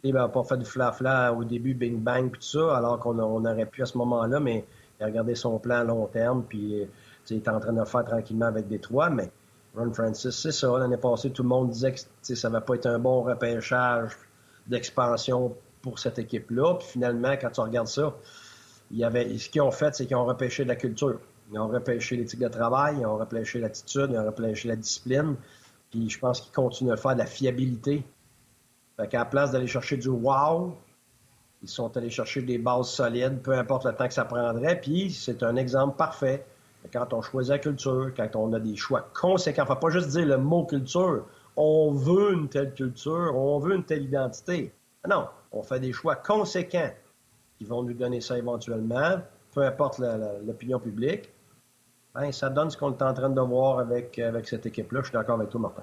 il n'a pas fait du fla-fla au début, bing-bang, puis tout ça, alors qu'on aurait pu à ce moment-là, mais il a regardé son plan à long terme, puis il est en train de le faire tranquillement avec des trois, mais Ron Francis, c'est ça. L'année passée, tout le monde disait que ça ne va pas être un bon repêchage d'expansion pour cette équipe-là. Puis finalement, quand tu regardes ça, y avait, ce qu'ils ont fait, c'est qu'ils ont repêché de la culture. Ils ont repêché l'éthique de travail, ils ont repêché l'attitude, ils ont repêché la discipline. Puis je pense qu'ils continuent à faire de la fiabilité. Fait qu'à la place d'aller chercher du wow, ils sont allés chercher des bases solides, peu importe le temps que ça prendrait. Puis c'est un exemple parfait. Quand on choisit la culture, quand on a des choix conséquents, faut pas juste dire le mot culture. On veut une telle culture, on veut une telle identité. Non, on fait des choix conséquents qui vont nous donner ça éventuellement, peu importe l'opinion publique. Ben, ça donne ce qu'on est en train de voir avec, avec cette équipe-là. Je suis d'accord avec toi, Martin.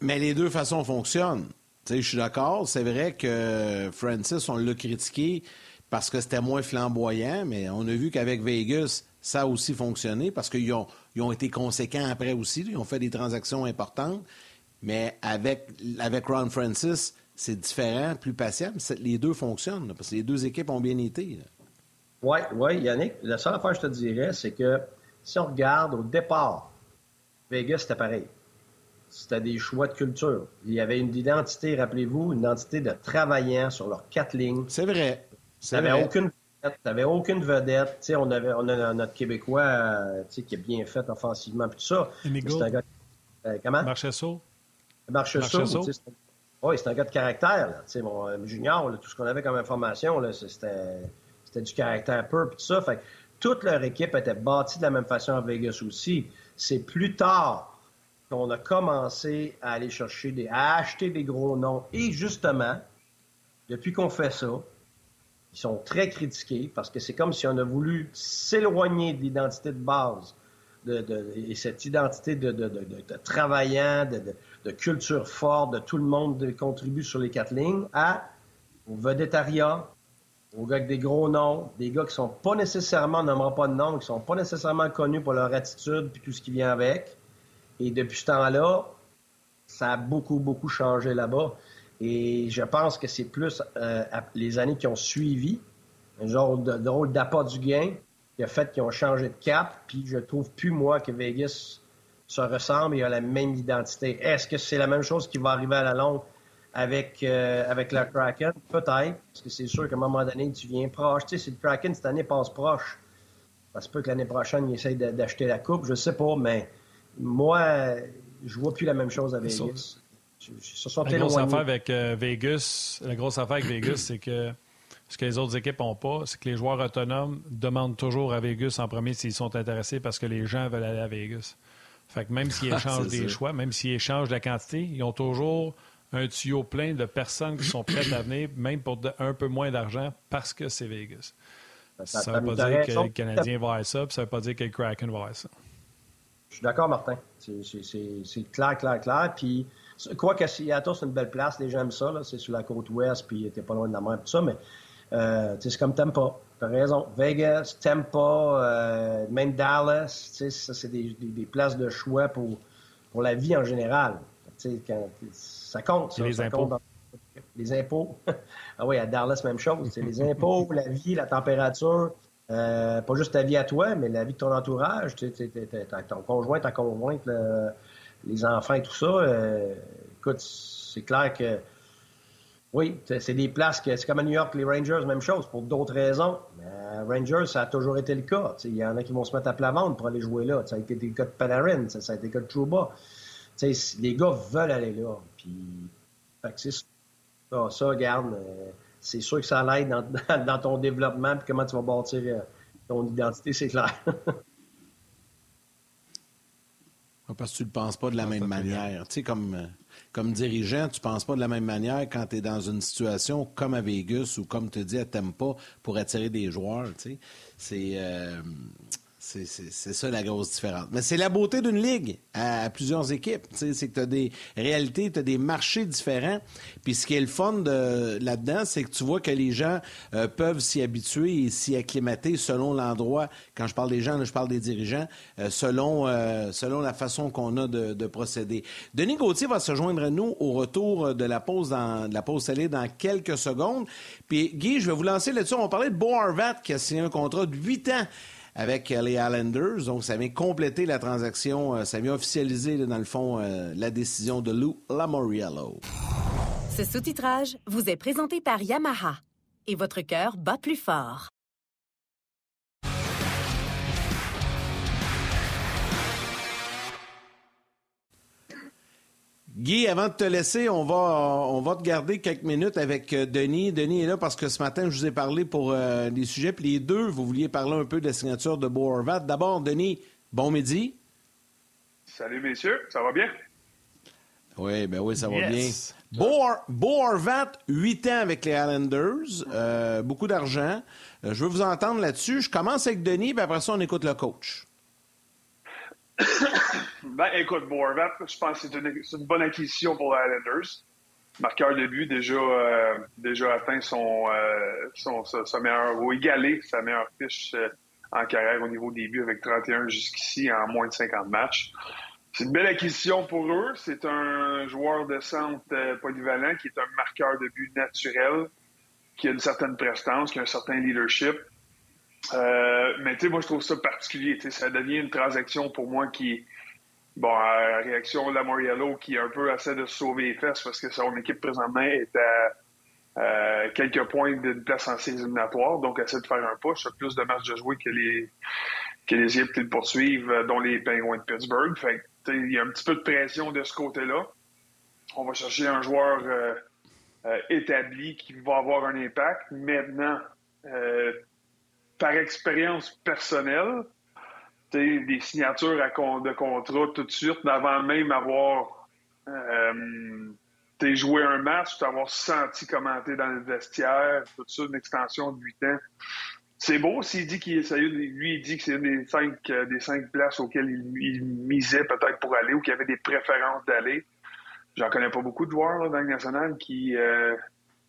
Mais les deux façons fonctionnent. je suis d'accord. C'est vrai que Francis, on l'a critiqué parce que c'était moins flamboyant, mais on a vu qu'avec Vegas, ça a aussi fonctionné parce qu'ils ont, ils ont été conséquents après aussi. Ils ont fait des transactions importantes. Mais avec, avec Ron Francis, c'est différent, plus patient. Les deux fonctionnent parce que les deux équipes ont bien été. Oui, oui, Yannick. La seule affaire que je te dirais, c'est que si on regarde au départ, Vegas, c'était pareil. C'était des choix de culture. Il y avait une identité, rappelez-vous, une identité de travaillant sur leurs quatre lignes. C'est vrai. Tu n'avais aucune vedette. aucune vedette. on, avait, on a notre Québécois euh, qui est bien fait offensivement. Puis tout ça. C'est un gars. Euh, comment? Marchesso. Marchesso. Oui, c'est un gars de caractère. Là. Mon euh, junior, tout ce qu'on avait comme information, c'était du caractère peu. Puis tout ça. Fait toute leur équipe était bâtie de la même façon à Vegas aussi. C'est plus tard qu'on a commencé à aller chercher des, à acheter des gros noms. Et justement, depuis qu'on fait ça, ils sont très critiqués parce que c'est comme si on a voulu s'éloigner de l'identité de base de, et cette identité de, de travaillant, de, culture forte, de tout le monde contribue sur les quatre lignes, à au vedettariat, aux gars avec des gros noms, des gars qui sont pas nécessairement, n'aimeront pas de nom, qui sont pas nécessairement connus pour leur attitude puis tout ce qui vient avec. Et depuis ce temps-là, ça a beaucoup, beaucoup changé là-bas. Et je pense que c'est plus euh, les années qui ont suivi, un genre de, rôle d'appât du gain, qui a fait qu'ils ont changé de cap. Puis je trouve plus, moi, que Vegas se ressemble et a la même identité. Est-ce que c'est la même chose qui va arriver à la longue avec, euh, avec le Kraken, peut-être, parce que c'est sûr qu'à un moment donné, tu viens proche. Tu sais, si le Kraken cette année passe proche, ça se peut que l'année prochaine, il essaye d'acheter la coupe, je sais pas, mais moi, je vois plus la même chose avec Vegas. La grosse affaire avec euh, Vegas, la grosse affaire avec Vegas, c'est que ce que les autres équipes n'ont pas, c'est que les joueurs autonomes demandent toujours à Vegas en premier s'ils sont intéressés parce que les gens veulent aller à Vegas. Fait que même s'ils échangent des choix, même s'ils échangent la quantité, ils ont toujours un tuyau plein de personnes qui sont prêtes à venir, même pour un peu moins d'argent, parce que c'est Vegas. Ça ne veut pas dire que le Canadien va avoir ça, puis ça ne veut pas dire que le Kraken va avoir ça. Je suis d'accord, Martin. C'est clair, clair, clair. Puis, quoi que Seattle, c'est une belle place, les gens aiment ça. C'est sur la côte ouest, puis t'es pas loin de la mer, tout ça, mais euh, c'est comme Tampa. T'as raison. Vegas, Tampa, euh, même Dallas, ça, c'est des, des, places de choix pour, pour la vie en général. Quand, ça compte, ça. Les impôts. Les impôts. ah oui, à Dallas, même chose. C'est les impôts, la vie, la température. Euh, pas juste ta vie à toi, mais la vie de ton entourage. ton conjoint, ta conjointe, les enfants et tout ça. Euh, écoute, c'est clair que oui, c'est des places que c'est comme à New York, les Rangers, même chose, pour d'autres raisons. Mais Rangers, ça a toujours été le cas. Il y en a qui vont se mettre à plat ventre pour aller jouer là. Ça a été le cas de Panarin, ça a été le cas de Trouba les gars veulent aller là. Puis, ça, ça, regarde, euh, c'est sûr que ça l'aide dans, ton développement puis comment tu vas bâtir euh, ton identité, c'est clair. Parce que tu ne le penses pas de la même manière. Tu sais, comme, euh, comme dirigeant, tu ne penses pas de la même manière quand tu es dans une situation comme à Vegas ou comme tu dis à Tampa pour attirer des joueurs. Tu sais. C'est. C'est ça la grosse différence. Mais c'est la beauté d'une ligue à, plusieurs équipes. C'est que tu as des réalités, tu as des marchés différents. Puis ce qui est le fun là-dedans, c'est que tu vois que les gens euh, peuvent s'y habituer et s'y acclimater selon l'endroit. Quand je parle des gens, je parle des dirigeants, euh, selon, euh, selon la façon qu'on a de, de, procéder. Denis Gauthier va se joindre à nous au retour de la pause dans de la pause salée dans quelques secondes. Puis Guy, je vais vous lancer là-dessus. On va parler de Bo Harvat qui a signé un contrat de 8 ans avec les Islanders. Donc, ça vient compléter la transaction, euh, ça vient officialiser, dans le fond, euh, la décision de Lou Lamoriello. Ce sous-titrage vous est présenté par Yamaha. Et votre cœur bat plus fort. Guy, avant de te laisser, on va, on va te garder quelques minutes avec euh, Denis. Denis est là parce que ce matin, je vous ai parlé pour euh, les sujets. Puis les deux, vous vouliez parler un peu de la signature de Beau D'abord, Denis, bon midi. Salut, messieurs. Ça va bien? Oui, ben oui, ça va bien. Beau, Horvat, 8 ans avec les Islanders, euh, beaucoup d'argent. je veux vous entendre là-dessus. Je commence avec Denis, puis après ça, on écoute le coach. ben, écoute, Borvat, je pense que c'est une, bonne acquisition pour les Islanders. Marqueur de but, déjà, euh, déjà atteint son, euh, son sa, meilleure, ou égalé sa meilleure fiche euh, en carrière au niveau des buts avec 31 jusqu'ici en moins de 50 matchs. C'est une belle acquisition pour eux. C'est un joueur de centre polyvalent qui est un marqueur de but naturel, qui a une certaine prestance, qui a un certain leadership. Mais tu sais, moi, je trouve ça particulier. Ça devient une transaction pour moi qui, bon, réaction de Lamoriello, qui a un peu essaie de sauver les fesses parce que son équipe présentement est à euh, quelques points d'une place en séries éliminatoires, donc essaie de faire un push, a plus de matchs de jouer que les que les équipes qui le poursuivent, euh, dont les Penguins de Pittsburgh. Fait il y a un petit peu de pression de ce côté-là. On va chercher un joueur établi qui va avoir un impact. Maintenant, par expérience personnelle, des signatures de contrat tout de suite, avant même avoir euh, joué un match, d'avoir senti commenter dans le vestiaire, tout ça, une extension de 8 ans. C'est beau s'il dit qu'il lui, il dit que c'est une des cinq, euh, des cinq places auxquelles il, misait peut-être pour aller ou qu'il avait des préférences d'aller. J'en connais pas beaucoup de joueurs là, dans le national qui, euh,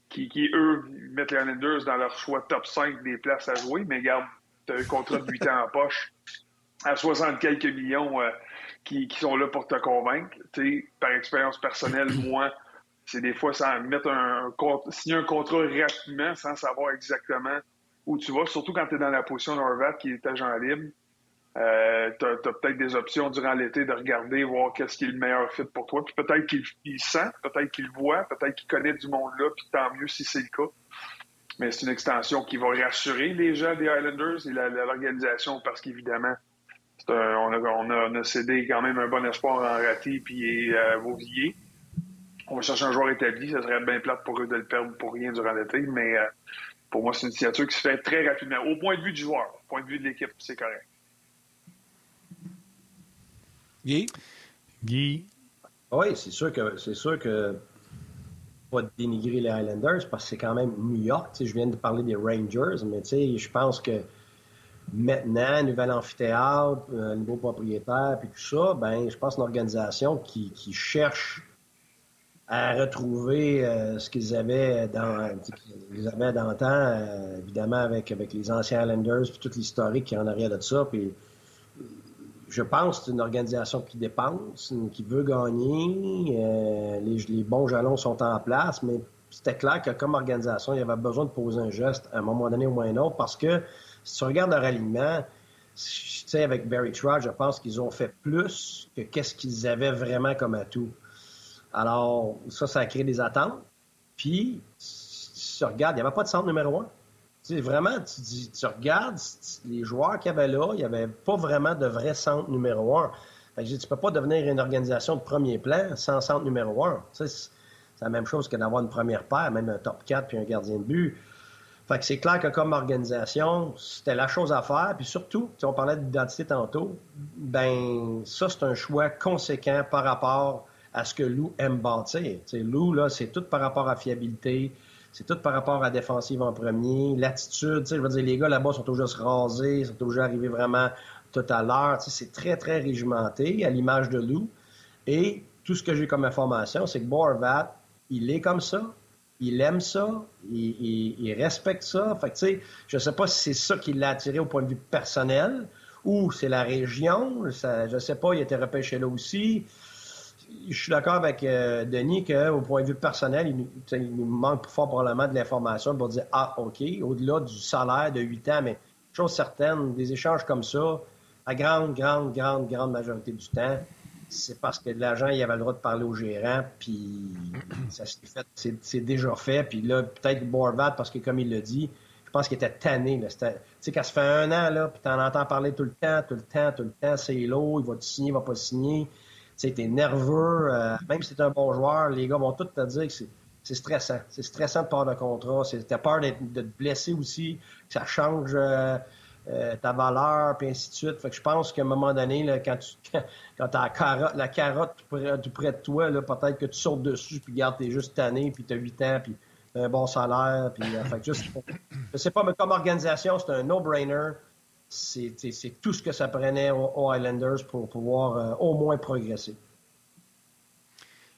qui, eux, mettent les Islanders dans leur choix top 5 des places à jouer, mais as un contrat de 8 ans en poche à 60 quelques millions euh, qui, sont là pour te convaincre. par expérience personnelle, moi, c'est des fois ça mettre un, signer un contrat rapidement sans savoir exactement où tu vas, surtout quand tu es dans la position d'Orvat qui est agent libre. Euh, tu as, peut-être des options durant l'été de regarder, voir qu'est-ce qui est le meilleur fit pour toi. Puis peut-être qu'il sent, peut-être qu'il voit, peut-être qu'il connaît du monde là, puis tant mieux si c'est le cas. Mais c'est une extension qui va rassurer les gens des Highlanders et l'organisation parce qu'évidemment, on, a, cédé quand même un bon espoir en Raté puis euh, Vauvillier. On va chercher un joueur établi. Ça serait bien plate pour eux de le perdre pour rien durant l'été, mais euh, pour moi, c'est une signature qui se fait très rapidement. Au point de vue du joueur, au point de vue de l'équipe, c'est correct. Guy? Guy? Oui, c'est sûr que c'est sûr que pas dénigrer les Highlanders parce que c'est quand même New York. Je viens de parler des Rangers, mais je pense que maintenant, nouvel amphithéâtre, un nouveau propriétaire, puis tout ça, ben, je pense une organisation qui, cherche à retrouver euh, ce qu'ils avaient dans qu'ils avaient dans le temps, euh, évidemment avec, avec les anciens Highlanders, puis toute l'historique qui en arrière de ça, puis je pense que c'est une organisation qui dépense, qui veut gagner. Euh, les, bons jalons sont en place, mais c'était clair que comme organisation, il y avait besoin de poser un geste à un moment donné ou à un autre parce que si tu regardes leur alignement, tu sais, avec Barry Trotz, je pense qu'ils ont fait plus que qu'est-ce qu'ils avaient vraiment comme atout. Alors, ça, ça a créé des attentes. Puis, si tu regardes, il n'y avait pas de centre numéro un. Tu sais, vraiment, tu, dis, regardes les joueurs qu'il y avait là, il n'y avait pas vraiment de vrai centre numéro un. Fait que tu peux pas devenir une organisation de premier plan sans centre numéro un. Tu sais, c'est la même chose que d'avoir une première paire, même un top 4 puis un gardien de but. Fait que c'est clair que comme organisation, c'était la chose à faire. Puis surtout, on parlait d'identité tantôt, ben ça, c'est un choix conséquent par rapport à ce que Lou aime bâtir. sais, Lou, là, c'est tout par rapport à fiabilité, c'est tout par rapport à défensive en premier. L'attitude, je veux dire, les gars là-bas sont toujours rasés, sont toujours arrivés vraiment tout à l'heure. C'est très, très régimenté à l'image de Lou. Et tout ce que j'ai comme information, c'est que Borvat, il est comme ça, il aime ça, il, respecte ça. Fait que, tu sais, je sais pas si c'est ça qui l'a attiré au point de vue personnel ou c'est la région. Ça, je sais pas, il était repêché là aussi je suis d'accord avec euh, Denis qu'au point de vue personnel, il, nous manque fort probablement de l'information pour dire Ah, OK, au-delà du salaire de 8 ans, mais chose certaine, des échanges comme ça, la grande, grande, grande, grande majorité du temps, c'est parce que l'agent, il avait le droit de parler au gérant, puis ça s'est fait, c'est déjà fait. Puis là, peut-être Borvat, parce que comme il l'a dit, je pense qu'il était tanné. Tu sais, quand ça fait un an, là, puis t'en entends parler tout le temps, tout le temps, tout le temps, c'est lourd, il va te signer, il va pas signer tu es nerveux, même si tu es un bon joueur, les gars vont tous te dire que c'est stressant. C'est stressant de part de contrat. Tu as peur de te blesser aussi, que ça change euh, ta valeur, puis ainsi de suite. Fait que je pense qu'à un moment donné, là, quand tu quand, as la carotte, tout près, de toi, peut-être que tu sautes dessus, puis garde, t'es juste tanné, puis tu as 8 ans, puis un bon salaire. Puis, euh, fait juste, je sais pas, mais comme organisation, c'est un no-brainer. C'est tout ce que ça prenait aux, Highlanders pour pouvoir euh, au moins progresser.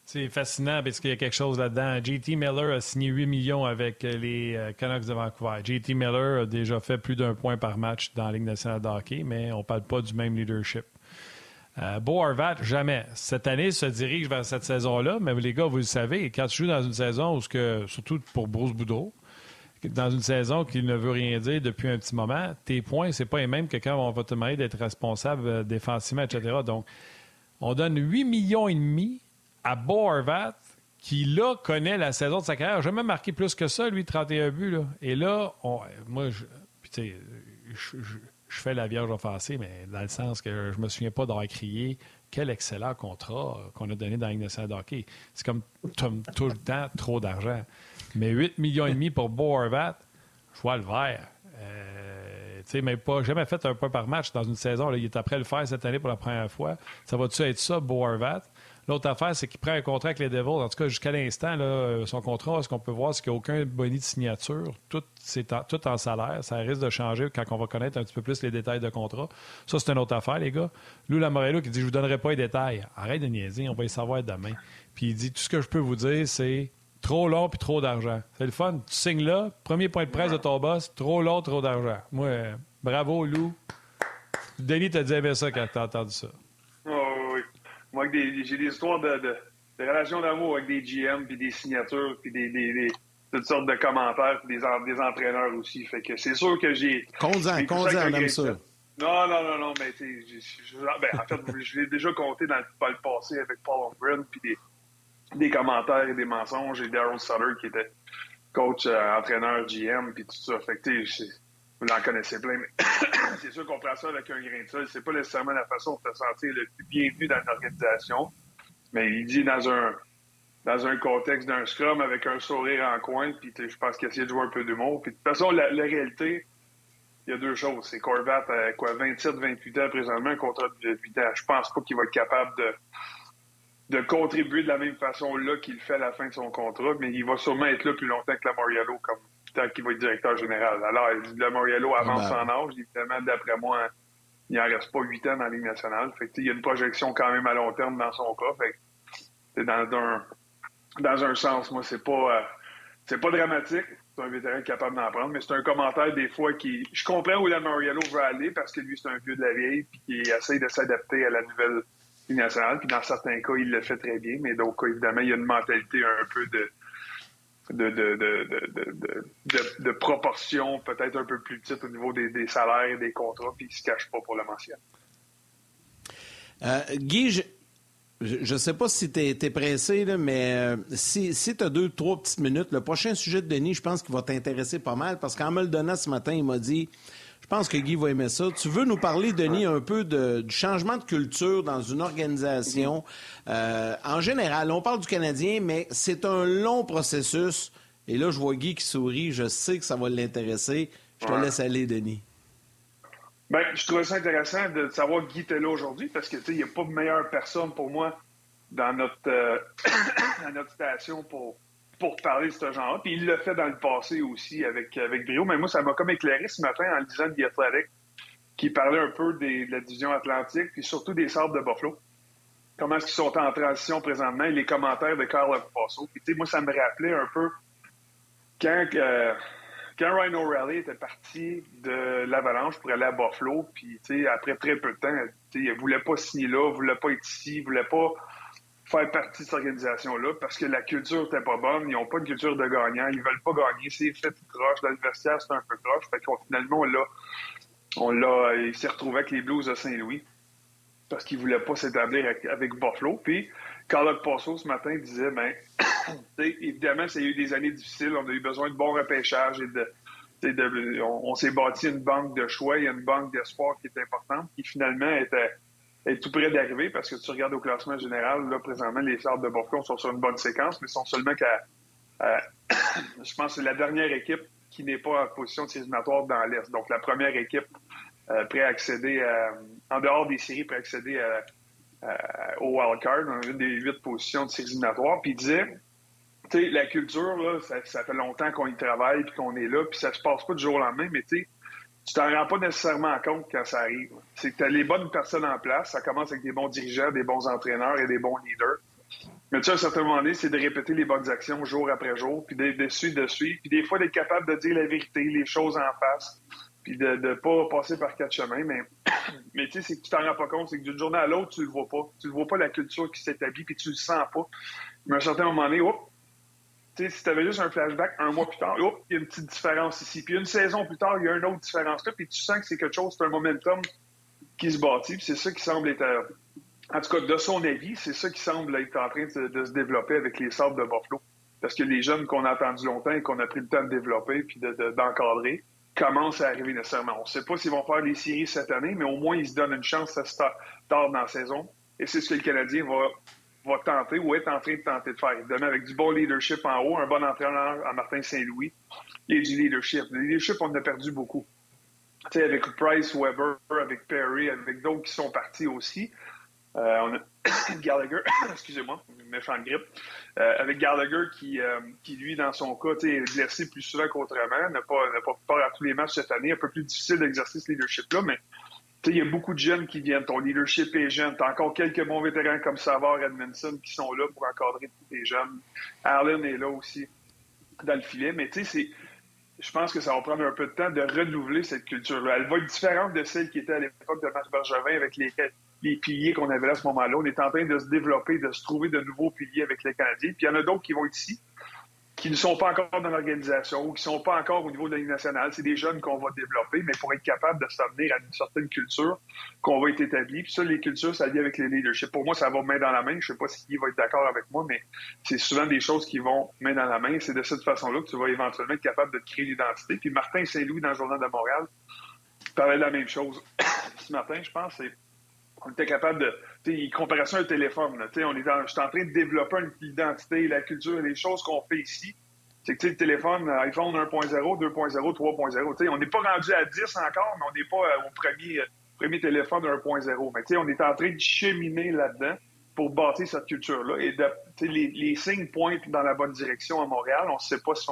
C'est fascinant parce qu'il y a quelque chose là-dedans. JT Miller a signé 8 millions avec les euh, Canucks de Vancouver. JT Miller a déjà fait plus d'un point par match dans la Ligue nationale de hockey, mais on ne parle pas du même leadership. Euh, Beau jamais. Cette année se dirige vers cette saison-là, mais les gars, vous le savez, quand tu joues dans une saison où, surtout pour Bruce Boudreau, dans une saison qui ne veut rien dire depuis un petit moment, tes points, c'est pas les mêmes que quand on va te demander d'être responsable euh, défensivement, etc. Donc, on donne 8 millions et demi à Bo qui là connaît la saison de sa carrière. J'ai même marqué plus que ça, lui, 31 buts. Et là, moi, je, fais la Vierge offensée, mais dans le sens que je me souviens pas d'avoir crié quel excellent contrat qu'on a donné dans la. C'est comme tout le temps trop d'argent. Mais 8 millions et demi pour Bo je vois le vert. Euh, tu sais, mais jamais fait un point par match dans une saison. Il est après le faire cette année pour la première fois. Ça va-tu être ça, Bo L'autre affaire, c'est qu'il prend un contrat avec les Devils. En tout cas, jusqu'à l'instant, son contrat, ce qu'on peut voir, c'est qu'il n'y a aucun boni de signature. Tout, c'est en, tout en salaire. Ça risque de changer quand on va connaître un petit peu plus les détails de contrat. Ça, c'est une autre affaire, les gars. Lou Lamorello qui dit Je ne vous donnerai pas les détails. Arrête de niaiser, on va y savoir demain. Puis il dit Tout ce que je peux vous dire, c'est trop long puis trop d'argent. C'est le fun. Tu signes là, premier point de presse de ton boss, trop long, trop d'argent. Moi, bravo, Lou. Denis t'a dit ça quand t'as entendu ça. J'ai des histoires de, de, relations d'amour avec des GM, puis des signatures, puis des, des, toutes sortes de commentaires, puis des, des entraîneurs aussi. Fait que c'est sûr que j'ai. Condent, Condent, on aime ça. Non, non, non, non, mais tu sais, ben, en fait, je l'ai déjà compté dans, le passé avec Paul Holmgren, puis des, des commentaires et des mensonges, et Darren Sutter qui était coach, euh, entraîneur, GM, puis tout ça. Fait que, tu sais, vous en connaissez plein, mais c'est sûr qu'on prend ça avec un grain de sel. C'est pas nécessairement la façon de te sentir le plus bienvenu dans une organisation, mais il dit dans un dans un contexte d'un scrum avec un sourire en coin, puis je pense qu'il essaie de jouer un peu d'humour. Puis de toute façon, la, réalité, il y a deux choses. C'est Corvat a quoi, 27, 28 ans présentement, contrat de 8 ans. Je pense pas qu'il va être capable de de contribuer de la même façon là qu'il fait à la fin de son contrat, mais il va sûrement être là plus longtemps que la Moriello comme tant qu'il va être directeur général. Alors, le Moriello avance en âge. Évidemment, d'après moi, il n'en reste pas huit ans dans la Ligue nationale. Fait il y a une projection quand même à long terme dans son cas. Fait dans un, dans un sens, moi, c'est pas, euh, c'est pas dramatique. C'est un vétéran capable d'en prendre, mais c'est un commentaire des fois qui. Je comprends où la Moriello veut aller parce que lui, c'est un vieux de la vieille puis qui essaie de s'adapter à la nouvelle Ligue nationale. Puis dans certains cas, il le fait très bien, mais donc, évidemment, il y a une mentalité un peu de de, de, de, de, proportions peut-être un peu plus petites au niveau des, salaires et des contrats, puis ils ne se cachent pas pour le mentionner. Euh, Guy, je ne sais pas si tu es, pressé, mais euh, si, si tu as deux, trois petites minutes, le prochain sujet de Denis, je pense qu'il va t'intéresser pas mal parce qu'en me le donnant ce matin, il m'a dit je pense que Guy va aimer ça. Tu veux nous parler, Denis, un peu du changement de culture dans une organisation. Euh, en général, on parle du Canadien, mais c'est un long processus. Et là, je vois Guy qui sourit. Je sais que ça va l'intéresser. Je te laisse aller, Denis. Bien, je trouvais ça intéressant de savoir Guy était là aujourd'hui parce que il n'y a pas de meilleure personne pour moi dans notre, euh, dans notre station pour pour parler de ce genre-là. Puis il l'a fait dans le passé aussi avec, avec brio. Mais moi, ça m'a comme éclairé ce matin en lisant The Athletic, qui parlait un peu de la division atlantique, puis surtout des Sables de Buffalo. Comment est-ce qu'ils sont en transition présentement et les commentaires de Carl Passo. Puis, moi, ça me rappelait un peu quand, euh, quand Ryan O'Reilly était parti de l'Avalanche pour aller à Buffalo, puis après très peu de temps, il ne voulait pas signer là, il voulait pas être ici, il voulait pas faire partie de cette organisation-là parce que la culture n'était pas bonne. Ils n'ont pas une culture de gagnant. Ils veulent pas gagner. C'est fait croche. Dans le vestiaire, c'est un peu croche. Fait finalement, on l'a, on l'a, il s'est retrouvé avec les Blues de Saint-Louis parce qu'il voulait pas s'établir avec, Buffalo. Puis, Carlotte Passo, ce matin, disait, ben, évidemment, ça a eu des années difficiles. On a eu besoin de bons repêchages et de, on, s'est bâti une banque de choix. A une banque d'espoir qui est importante, qui finalement était est tout près d'arriver parce que tu regardes au classement général, là, présentement, les Sabres de Buffalo sont sur une bonne séquence, mais sont seulement qu'à, je pense, c'est la dernière équipe qui n'est pas en position de éliminatoire dans l'Est. Donc, la première équipe euh, prêt à accéder, en dehors des séries, prêt à accéder au wildcard, dans une des huit positions de séries éliminatoires. Puis il disait, tu sais, la culture, là, ça, ça fait longtemps qu'on y travaille, puis qu'on est là, puis ça se passe pas du jour au lendemain, mais tu sais, tu t'en rends pas nécessairement compte quand ça arrive. C'est que tu as les bonnes personnes en place. Ça commence avec des bons dirigeants, des bons entraîneurs et des bons leaders. Mais tu sais, à un certain moment donné, c'est de répéter les bonnes actions jour après jour, puis de, suivre, de suivre, puis des fois d'être capable de dire la vérité, les choses en face, puis de ne pas passer par quatre chemins. Mais, mais tu sais, c'est que tu t'en rends pas compte, c'est que d'une journée à l'autre, tu le vois pas. Tu le vois pas la culture qui s'établit, puis tu le sens pas. Mais à un certain moment donné, hop, sais, si tu avais juste un flashback un mois plus tard, il y a une petite différence ici. Puis une saison plus tard, il y a une autre différence là. Puis tu sens que c'est quelque chose, c'est un momentum qui se bâtit. Puis c'est ça qui semble être, euh, en tout cas, de son avis, c'est ça qui semble être en train de, se développer avec les sortes de Buffalo. Parce que les jeunes qu'on a attendus longtemps et qu'on a pris le temps de développer puis d'encadrer de, commencent à arriver nécessairement. On ne sait pas s'ils vont faire les séries cette année, mais au moins ils se donnent une chance à tard dans la saison. Et c'est ce que le Canadien va va tenter ou est en train de tenter de faire. Évidemment, avec du bon leadership en haut, un bon entraîneur à Martin Saint-Louis et du leadership. Le leadership, on a perdu beaucoup. Tu sais, avec Price, Weber, avec Perry, avec d'autres qui sont partis aussi. Euh, on a Gallagher, excusez-moi, méchant grippe, euh, avec Gallagher qui, euh, qui, lui, dans son cas, est blessé plus souvent qu'autrement, n'a pas, n'a pas à tous les matchs cette année. Un peu plus difficile d'exercer ce leadership-là, mais il y a beaucoup de jeunes qui viennent. Ton leadership est jeune. Tu as encore quelques bons vétérans comme Savard, Edmondson qui sont là pour encadrer tous les jeunes. Allen est là aussi dans le filet. Mais tu sais, je pense que ça va prendre un peu de temps de renouveler cette culture-là. Elle va être différente de celle qui était à l'époque de Max Bergevin avec les, les piliers qu'on avait à ce moment-là. On est en train de se développer, de se trouver de nouveaux piliers avec les Canadiens. Puis il y en a d'autres qui vont ici qui ne sont pas encore dans l'organisation ou qui ne sont pas encore au niveau de la nationale. C'est des jeunes qu'on va développer, mais pour être capable de s'amener à une certaine culture qu'on va être établie. Puis ça, les cultures, ça vient avec les leaderships. Pour moi, ça va main dans la main. Je ne sais pas s'il va être d'accord avec moi, mais c'est souvent des choses qui vont main dans la main. C'est de cette façon-là que tu vas éventuellement être capable de créer l'identité. Puis Martin Saint-Louis, dans le Journal de Montréal, parlait de la même chose. Ce matin, je pense, on était capable de. Ça à un téléphone. Là, on est en, je suis en train de développer une identité, la culture, les choses qu'on fait ici. C'est que le téléphone, iPhone 1.0, 2.0, 3.0, on n'est pas rendu à 10 encore, mais on n'est pas euh, au premier, euh, premier téléphone 1.0. Mais on est en train de cheminer là-dedans pour bâtir cette culture-là. Et les, les, signes pointent dans la bonne direction à Montréal. On ne sait pas si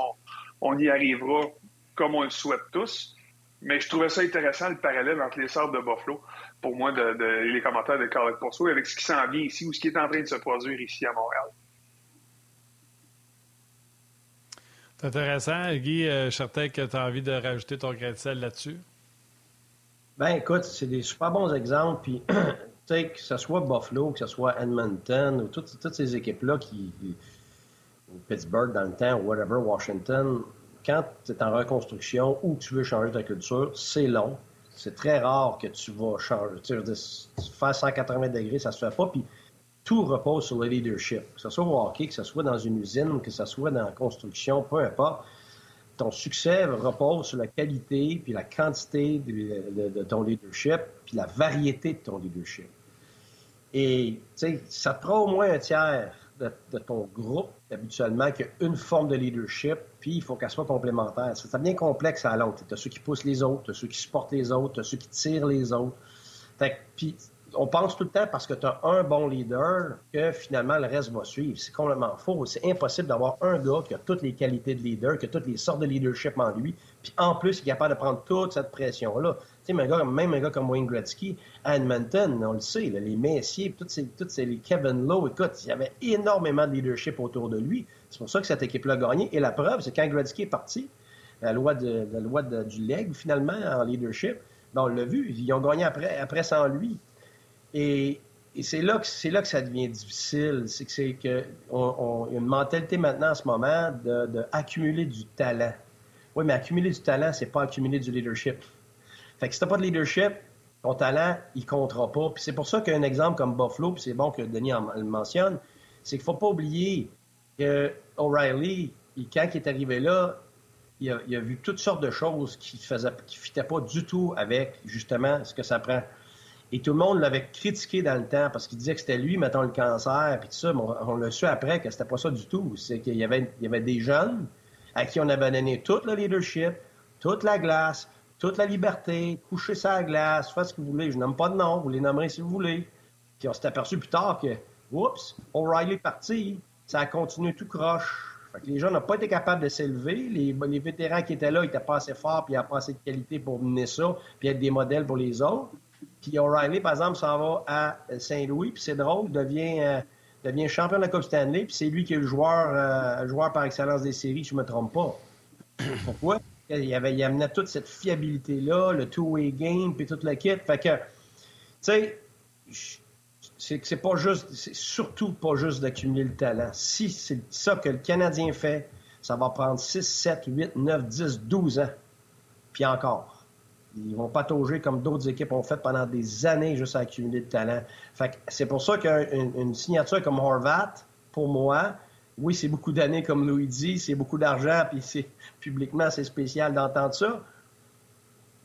on, y arrivera comme on le souhaite tous. Mais je trouvais ça intéressant, le parallèle entre les sortes de Buffalo pour moi, de, de, les commentaires de Carl Porceau avec ce qui s'en vient ici ou ce qui est en train de se produire ici à Montréal. C'est intéressant. Guy, euh, je suis certain que tu as envie de rajouter ton grain de sel là-dessus. Ben écoute, c'est des super bons exemples. Puis, tu sais, que ce soit Buffalo, que ce soit Edmonton, ou toutes, toutes ces équipes-là qui. ou Pittsburgh dans le temps, ou whatever, Washington, quand tu es en reconstruction ou que tu veux changer ta culture, c'est long c'est très rare que tu vas changer. Tu sais, faire 180 degrés, ça se fait pas. Puis tout repose sur le leadership. Que ce soit au hockey, que ce soit dans une usine, que ce soit dans la construction, peu importe. Ton succès repose sur la qualité puis la quantité de, ton leadership puis la variété de ton leadership. Et, tu sais, ça prend au moins un tiers de, ton groupe, habituellement, qui a une forme de leadership, puis il faut qu'elle soit complémentaire. C'est bien complexe à l'autre. Tu as ceux qui poussent les autres, tu ceux qui supportent les autres, tu ceux qui tirent les autres. puis on pense tout le temps parce que tu as un bon leader que finalement le reste va suivre. C'est complètement faux. C'est impossible d'avoir un gars qui a toutes les qualités de leader, qui a toutes les sortes de leadership en lui, puis en plus, il est capable de prendre toute cette pression-là. Tu sais, même un gars comme Wayne Gretzky Edmonton, on le sait, les Messiers, toutes ces, toutes ces, Kevin Lowe, écoute, il y avait énormément de leadership autour de lui. C'est pour ça que cette équipe-là a gagné. Et la preuve, c'est quand Gretzky est parti, la loi, de, la loi du leg, finalement, en leadership, ben, on l'a vu, ils ont gagné après, après sans lui. Et, c'est là, là que ça devient difficile. C'est que c'est que une mentalité maintenant en ce moment de, du talent. Oui, mais accumuler du talent, c'est pas accumuler du leadership. Fait que si t'as pas de leadership, ton talent, il comptera pas. Puis c'est pour ça qu'un exemple comme Buffalo, puis c'est bon que Denis le mentionne, c'est qu'il faut pas oublier que O'Reilly, quand il est arrivé là, il a, vu toutes sortes de choses qui ne qui fitaient pas du tout avec, justement, ce que ça prend. Et tout le monde l'avait critiqué dans le temps parce qu'il disait que c'était lui, mettons, le cancer, puis tout ça. Mais on, l'a su après que c'était pas ça du tout. C'est qu'il y avait, il y avait des jeunes à qui on avait donné tout le leadership, toute la glace, toute la liberté, coucher sa glace, faites ce que vous voulez. Je nomme pas de nom, vous les nommerez si vous voulez. Puis on s'est aperçu plus tard que, oups, O'Reilly est parti, ça a continué tout croche. Fait que les gens n'ont pas été capables de s'élever. Les, vétérans qui étaient là, ils n'étaient pas assez forts, puis il n'y a pas assez de qualité pour mener ça, puis être des modèles pour les autres. Puis O'Reilly, par exemple, s'en va à Saint-Louis, puis c'est drôle, devient, euh, devient champion de la Coupe Stanley, puis c'est lui qui est le joueur, euh, joueur par excellence des séries, je ne me trompe pas. Pourquoi? Il, amenait toute cette fiabilité-là, le two-way game, puis toute la kit. Fait que, tu sais, c'est pas juste, c'est surtout pas juste d'accumuler le talent. Si c'est ça que le Canadien fait, ça va prendre 6, 7, 8, 9, 10, 12 ans. Puis encore. Ils vont patauger comme d'autres équipes ont fait pendant des années juste à accumuler de talent. Fait c'est pour ça qu'une signature comme Horvat, pour moi, oui, c'est beaucoup d'années, comme Louis dit, c'est beaucoup d'argent, puis c'est publiquement, c'est spécial d'entendre ça.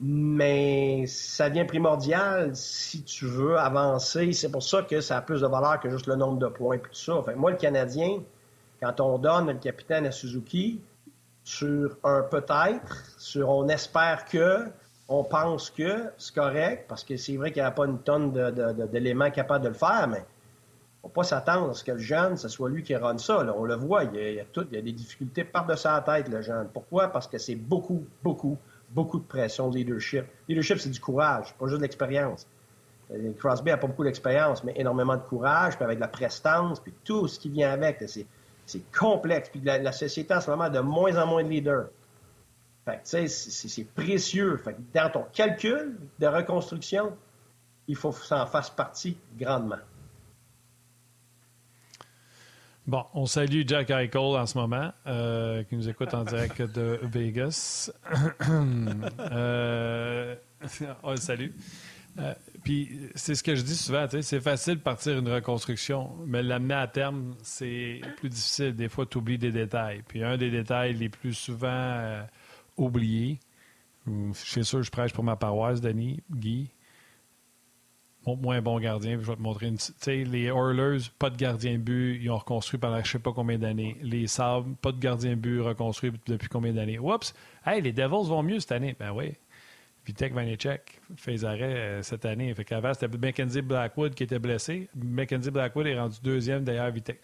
Mais ça devient primordial si tu veux avancer. C'est pour ça que ça a plus de valeur que juste le nombre de points et tout ça. Fait moi, le Canadien, quand on donne le capitaine à Suzuki, sur un peut-être, sur on espère que, on pense que c'est correct, parce que c'est vrai qu'il n'y a pas une tonne d'éléments capables de le faire, mais faut pas s'attendre à ce que le jeune, ce soit lui qui run ça. On le voit, il y a, des difficultés par-dessus la tête, le jeune. Pourquoi? Parce que c'est beaucoup, beaucoup, beaucoup de pression de leadership. Leadership, c'est du courage, pas juste de l'expérience. Euh, Crosby n'a pas beaucoup d'expérience, mais énormément de courage, puis avec de la prestance, puis tout ce qui vient avec. C'est complexe. Puis la, société en ce moment a de moins en moins de leaders. Fait tu sais, c'est précieux. Fait dans ton calcul de reconstruction, il faut que ça en fasse partie grandement. Bon, on salue Jack Eichel en ce moment, euh, qui nous écoute en direct de Vegas. oh, salut. Euh, puis c'est ce que je dis souvent, c'est facile de partir une reconstruction, mais l'amener à terme, c'est plus difficile. Des fois, tu oublies des détails. Puis un des détails les plus souvent euh, oublié. Je suis sûr je prêche pour ma paroisse, Denis, Guy. Montre-moi un bon gardien, je vais te montrer une. Les Oilers, pas de gardien but, ils ont reconstruit pendant je sais pas combien d'années. Les Sabres, pas de gardien but, reconstruit depuis combien d'années. Oups! Hey, les Devils vont mieux cette année. Ben oui. Vitek fait les arrêts euh, cette année. Fait qu'avant, c'était Mackenzie Blackwood qui était blessé. Mackenzie Blackwood est rendu deuxième derrière Vitek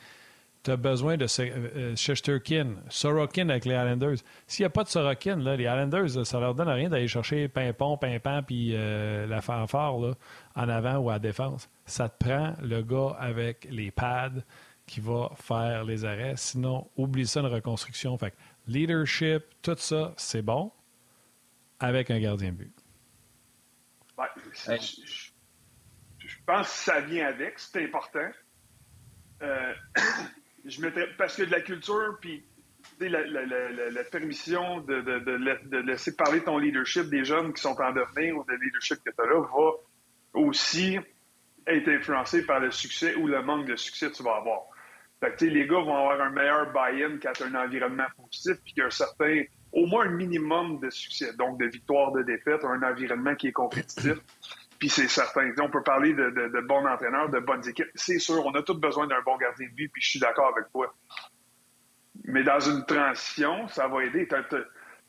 tu as besoin de euh, Shesterkin, Sorokin avec les Islanders. S'il n'y a pas de Sorokin, là, les Islanders, ça leur donne rien d'aller chercher Pimpon, Pimpant, puis euh, la fanfare là, en avant ou à défense. Ça te prend le gars avec les pads qui va faire les arrêts. Sinon, oublie ça une reconstruction. Fait leadership, tout ça, c'est bon avec un gardien but. je, je, pense que ça vient avec, c'est important. Euh, je mettrais, parce que de la culture, puis la, la, la, la, permission de, de, de, laisser parler ton leadership des jeunes qui sont en devenir ou le leadership que tu as là va aussi être influencé par le succès ou le manque de succès que tu vas avoir. Fait que, les gars vont avoir un meilleur buy-in quand tu as un environnement positif puis qu'il y a un certain, au moins un minimum de succès, donc de victoire, de défaite, un environnement qui est compétitif. Puis c'est certain. On peut parler de, de, de, bons entraîneurs, de bonnes équipes. C'est sûr, on a tous besoin d'un bon gardien de but, puis je suis d'accord avec toi. Mais dans une transition, ça va aider.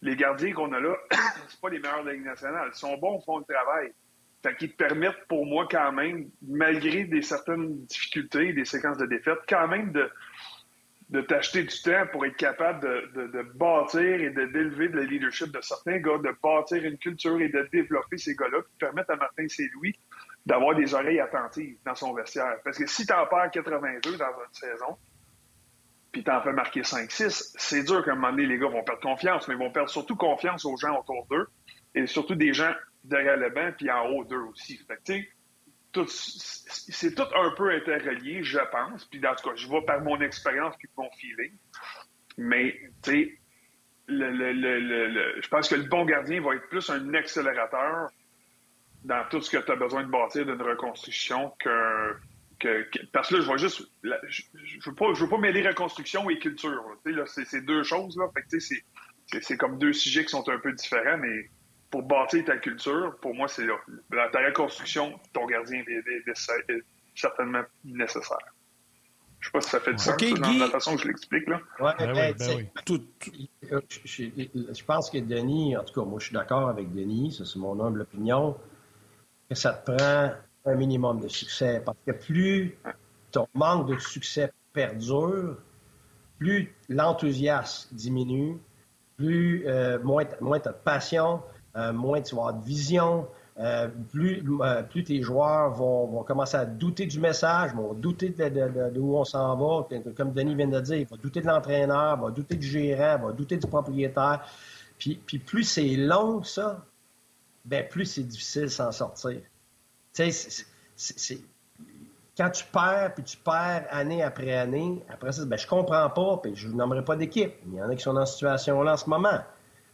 les gardiens qu'on a là, c'est pas les meilleurs de la Ligue nationale. Ils sont bons, font le travail. Fait qu'ils te permettent, pour moi, quand même, malgré des certaines difficultés, des séquences de défaites, quand même de, de t'acheter du temps pour être capable de, de, bâtir et de d'élever le leadership de certains gars, de bâtir une culture et de développer ces gars-là qui permettent à Martin Saint-Louis d'avoir des oreilles attentives dans son vestiaire. Parce que si t'en perds 82 dans une saison, puis t'en fais marquer 5-6, c'est dur qu'à un moment donné, les gars vont perdre confiance, mais ils vont perdre surtout confiance aux gens autour d'eux et surtout des gens derrière le banc puis en haut d'eux aussi. C'est tout un peu interrelié, je pense. Puis, dans tout cas, je vois par mon expérience puis mon feeling. Mais, tu sais, le, je pense que le bon gardien va être plus un accélérateur dans tout ce que tu as besoin de bâtir d'une reconstruction que, que, Parce que là, je vois juste. je veux, pas, veux pas mêler reconstruction et culture. C'est deux choses. Là. Fait que, c'est comme deux sujets qui sont un peu différents, mais pour bâtir ta culture, pour moi, c'est là. Dans ta reconstruction, ton gardien est, certainement nécessaire. Je ne sais pas si ça fait du sens dans la façon que je l'explique. là. Ouais, ben ben, oui, Tout, je, je, pense que Denis, en tout cas, moi je suis d'accord avec Denis, ça c'est mon humble opinion, que ça te prend un minimum de succès. Parce que plus ton manque de succès perdure, plus l'enthousiasme diminue, plus euh, moins, moins tu as de passion, moins tu vas avoir de vision, euh, plus, plus tes joueurs vont, vont, commencer à douter du message, vont douter de, de, où on s'en va. Comme Denis vient de dire, il va douter de l'entraîneur, va douter du gérant, va douter du propriétaire. Puis, puis plus c'est long, ça, ben plus c'est difficile s'en sortir. Tu sais, quand tu perds, puis tu perds année après année, après ça, ben, je comprends pas, puis je ne nommerai pas d'équipe. Il y en a qui sont dans cette situation-là en ce moment.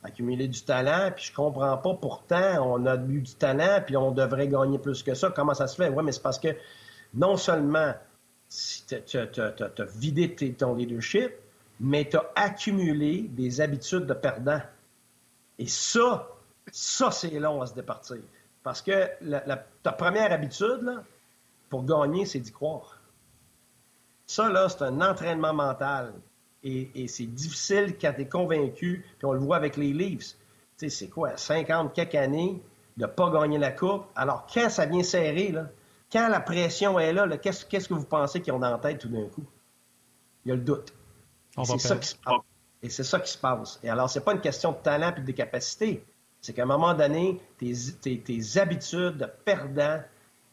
Accumuler du talent, puis je comprends pas, pourtant, on a eu du talent, puis on devrait gagner plus que ça. Comment ça se fait? Oui, mais c'est parce que non seulement tu as, vidé ton leadership, mais tu as accumulé des habitudes de perdant. Et ça, ça, c'est long à se départir. Parce que ta première habitude, là, pour gagner, c'est d'y croire. Ça, là, c'est un entraînement mental. Et, c'est difficile quand tu es convaincu, puis on le voit avec les Leafs. Tu sais, c'est quoi, 50 quelques années de ne pas gagner la Coupe? Alors, quand ça vient serrer, là, quand la pression est là, qu'est-ce, que vous pensez qu'ils ont dans la tête tout d'un coup? Il y a le doute. Et c'est ça qui se passe. Et c'est ça qui se passe. Et alors, c'est pas une question de talent et de capacité. C'est qu'à un moment donné, tes, tes habitudes de perdant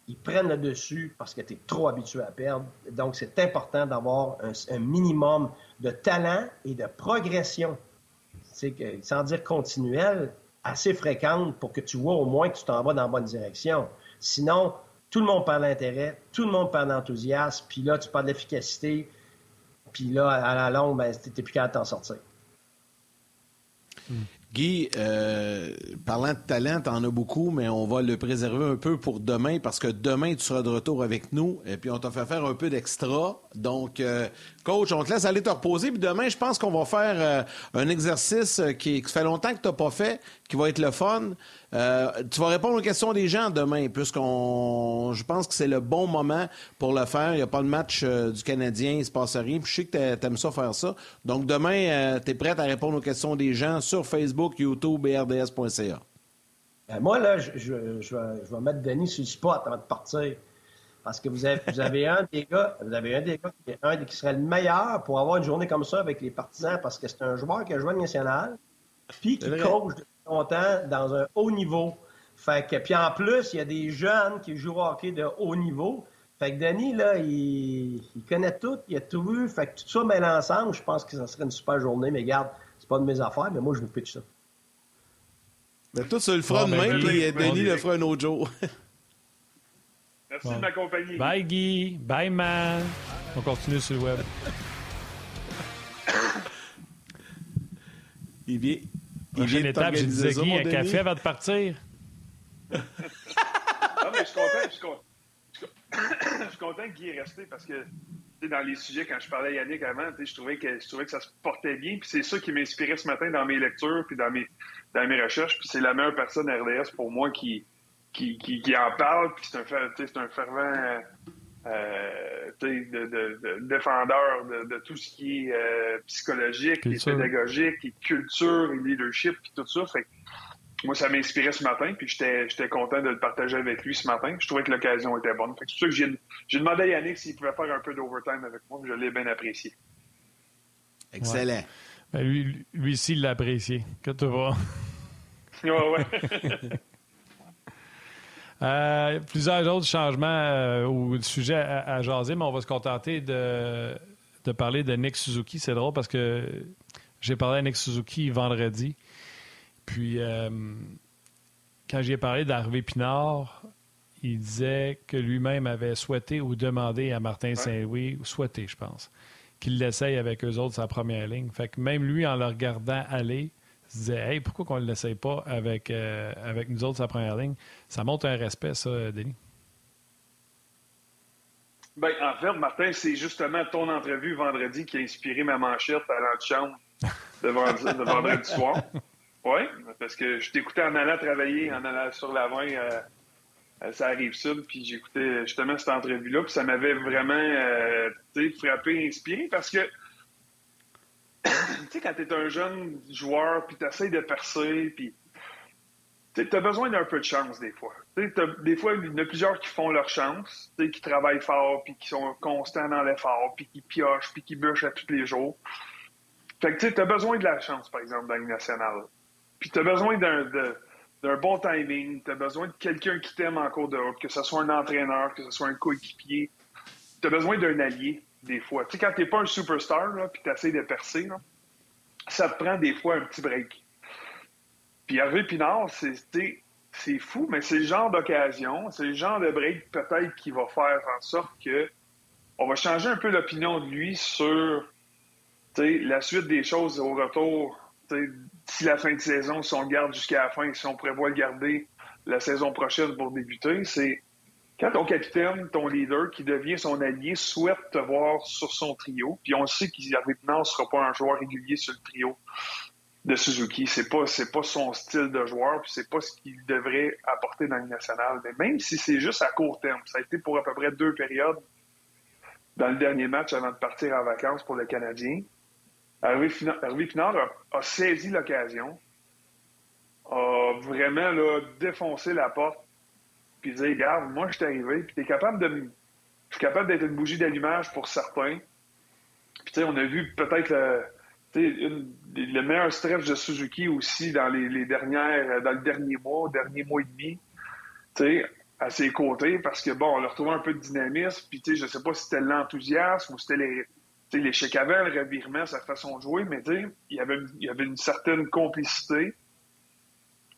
ils prennent le dessus parce que tu es trop habitué à perdre. Donc, c'est important d'avoir un, minimum de talent et de progression, sans dire continuelle, assez fréquente pour que tu vois au moins que tu t'en vas dans la bonne direction. Sinon, tout le monde perd l'intérêt, tout le monde perd l'enthousiasme, puis là, tu perds l'efficacité, puis là, à la longue, ben, tu n'es plus capable de t'en sortir. Hmm. Guy, euh, parlant de talent, tu en as beaucoup, mais on va le préserver un peu pour demain parce que demain, tu seras de retour avec nous et puis on t'a fait faire un peu d'extra. Donc, euh, coach, on te laisse aller te reposer. Puis demain, je pense qu'on va faire euh, un exercice qui, qui, fait longtemps que tu n'as pas fait, qui va être le fun. Euh, tu vas répondre aux questions des gens demain, puisqu'on, je pense que c'est le bon moment pour le faire. Il n'y a pas de match euh, du Canadien, il ne se passe rien. Puis je sais que tu aimes ça faire ça. Donc demain, euh, tu es prête à répondre aux questions des gens sur Facebook, YouTube et RDS.ca. Ben, moi, là, je, je, vais, mettre Denis sur le spot avant de partir. Parce que vous avez, vous avez un des gars, vous avez un des gars qui, un qui serait le meilleur pour avoir une journée comme ça avec les partisans parce que c'est un joueur qui a joué à national, puis qui coach longtemps dans un haut niveau. Fait que, puis en plus, il y a des jeunes qui jouent au hockey de haut niveau. Fait que Denis, là, il, connaît tout, il a tout vu. Fait que tout ça met ensemble, je pense que ça serait une super journée. Mais regarde, c'est pas de mes affaires, mais moi, je vous pitch ça. Mais toi, ça le fera demain, ben, puis Denis le fera un autre jour. Merci de m'accompagner. Bye, Guy. Bye, man. On continue sur le web. il vient, Prochaine étape, j'ai dit Guy, un café avant de partir. non, mais je suis content, je suis content. Je suis content que Guy est resté parce que dans les sujets, quand je parlais à Yannick avant, je trouvais, que, je trouvais que ça se portait bien. Puis c'est ça qui m'inspirait ce matin dans mes lectures puis dans mes, dans mes recherches. Puis c'est la meilleure personne RDS pour moi qui, qui, qui, qui en parle. Puis c'est un, c'est un fervent euh, de, de, de, défendeur de, tout ce qui est euh, psychologique, et pédagogique, et culture, et leadership, et tout ça. Fait moi, ça m'inspirait ce matin, puis j'étais content de le partager avec lui ce matin. Je trouvais que l'occasion était bonne. C'est pour ça que j'ai demandé à Yannick s'il pouvait faire un peu d'overtime avec moi, je l'ai bien apprécié. Excellent. Ben, lui, lui aussi, il l'a apprécié. Que tu vois. ouais, ouais. Euh, plusieurs autres changements euh, ou sujets à, jaser, mais on va se contenter de, de parler de Nick Suzuki. C'est drôle parce que j'ai parlé à Nick Suzuki vendredi. Puis, euh, quand j'ai parlé d'Harvey Pinard, il disait que lui-même avait souhaité ou demandé à Martin Saint-Louis, ou souhaité, je pense, qu'il l'essaye avec eux autres sa première ligne. Fait que même lui, en le regardant aller, se Hey, pourquoi qu'on ne l'essaye pas avec, euh, avec nous autres sa première ligne? Ça montre un respect, ça, Denis. Ben, en fait, Martin, c'est justement ton entrevue vendredi qui a inspiré ma manchette à l'antichambre de vendredi, vendredi soir. Oui, parce que je t'écoutais en allant travailler, en allant sur la 20, euh, ça arrive ça, puis j'écoutais justement cette entrevue-là, puis ça m'avait vraiment euh, frappé, inspiré, parce que tu sais, quand t'es un jeune joueur, puis t'essayes de percer, puis tu as besoin d'un peu de chance des fois. des fois, il y en a plusieurs qui font leur chance, qui travaillent fort, puis qui sont constants dans l'effort, puis qui piochent, puis qui bûchent à tous les jours. Fait que tu as besoin de la chance, par exemple, dans la nationale. Puis tu as besoin d'un bon timing, tu as besoin de quelqu'un qui t'aime en cours de route, que ce soit un entraîneur, que ce soit un coéquipier. Tu as besoin d'un allié, des fois. Tu sais, quand t'es pas un superstar, là, puis tu essaies de percer, ça te prend des fois un petit break. Puis Hervé Pinard, c'est fou, mais c'est le genre d'occasion, c'est le genre de break peut-être qui va faire en sorte que on va changer un peu l'opinion de lui sur la suite des choses au retour. Si la fin de saison, si on garde jusqu'à la fin, si on prévoit le garder la saison prochaine pour débuter, c'est quand ton capitaine, ton leader, qui devient son allié, souhaite te voir sur son trio, puis on sait Pinard ne sera pas un joueur régulier sur le trio de Suzuki. C'est pas, c'est pas son style de joueur, puis c'est pas ce qu'il devrait apporter dans le national. Mais même si c'est juste à court terme, ça a été pour à peu près deux périodes dans le dernier match avant de partir en vacances pour le Canadien. Hervé Pinard a, saisi l'occasion, a vraiment défoncé la porte, puis dit Regarde, moi je suis arrivé, puis tu es capable de. Je suis capable d'être une bougie d'allumage pour certains. Puis tu sais, on a vu peut-être le le meilleur stretch de Suzuki aussi dans les, dernières, dans le dernier mois, dernier mois et demi, à ses côtés, parce que bon, on a retrouvé un peu de dynamisme, puis je sais pas si c'était l'enthousiasme ou c'était les, l'échec avant, le revirement, sa façon de jouer, mais y avait, il y avait une certaine complicité.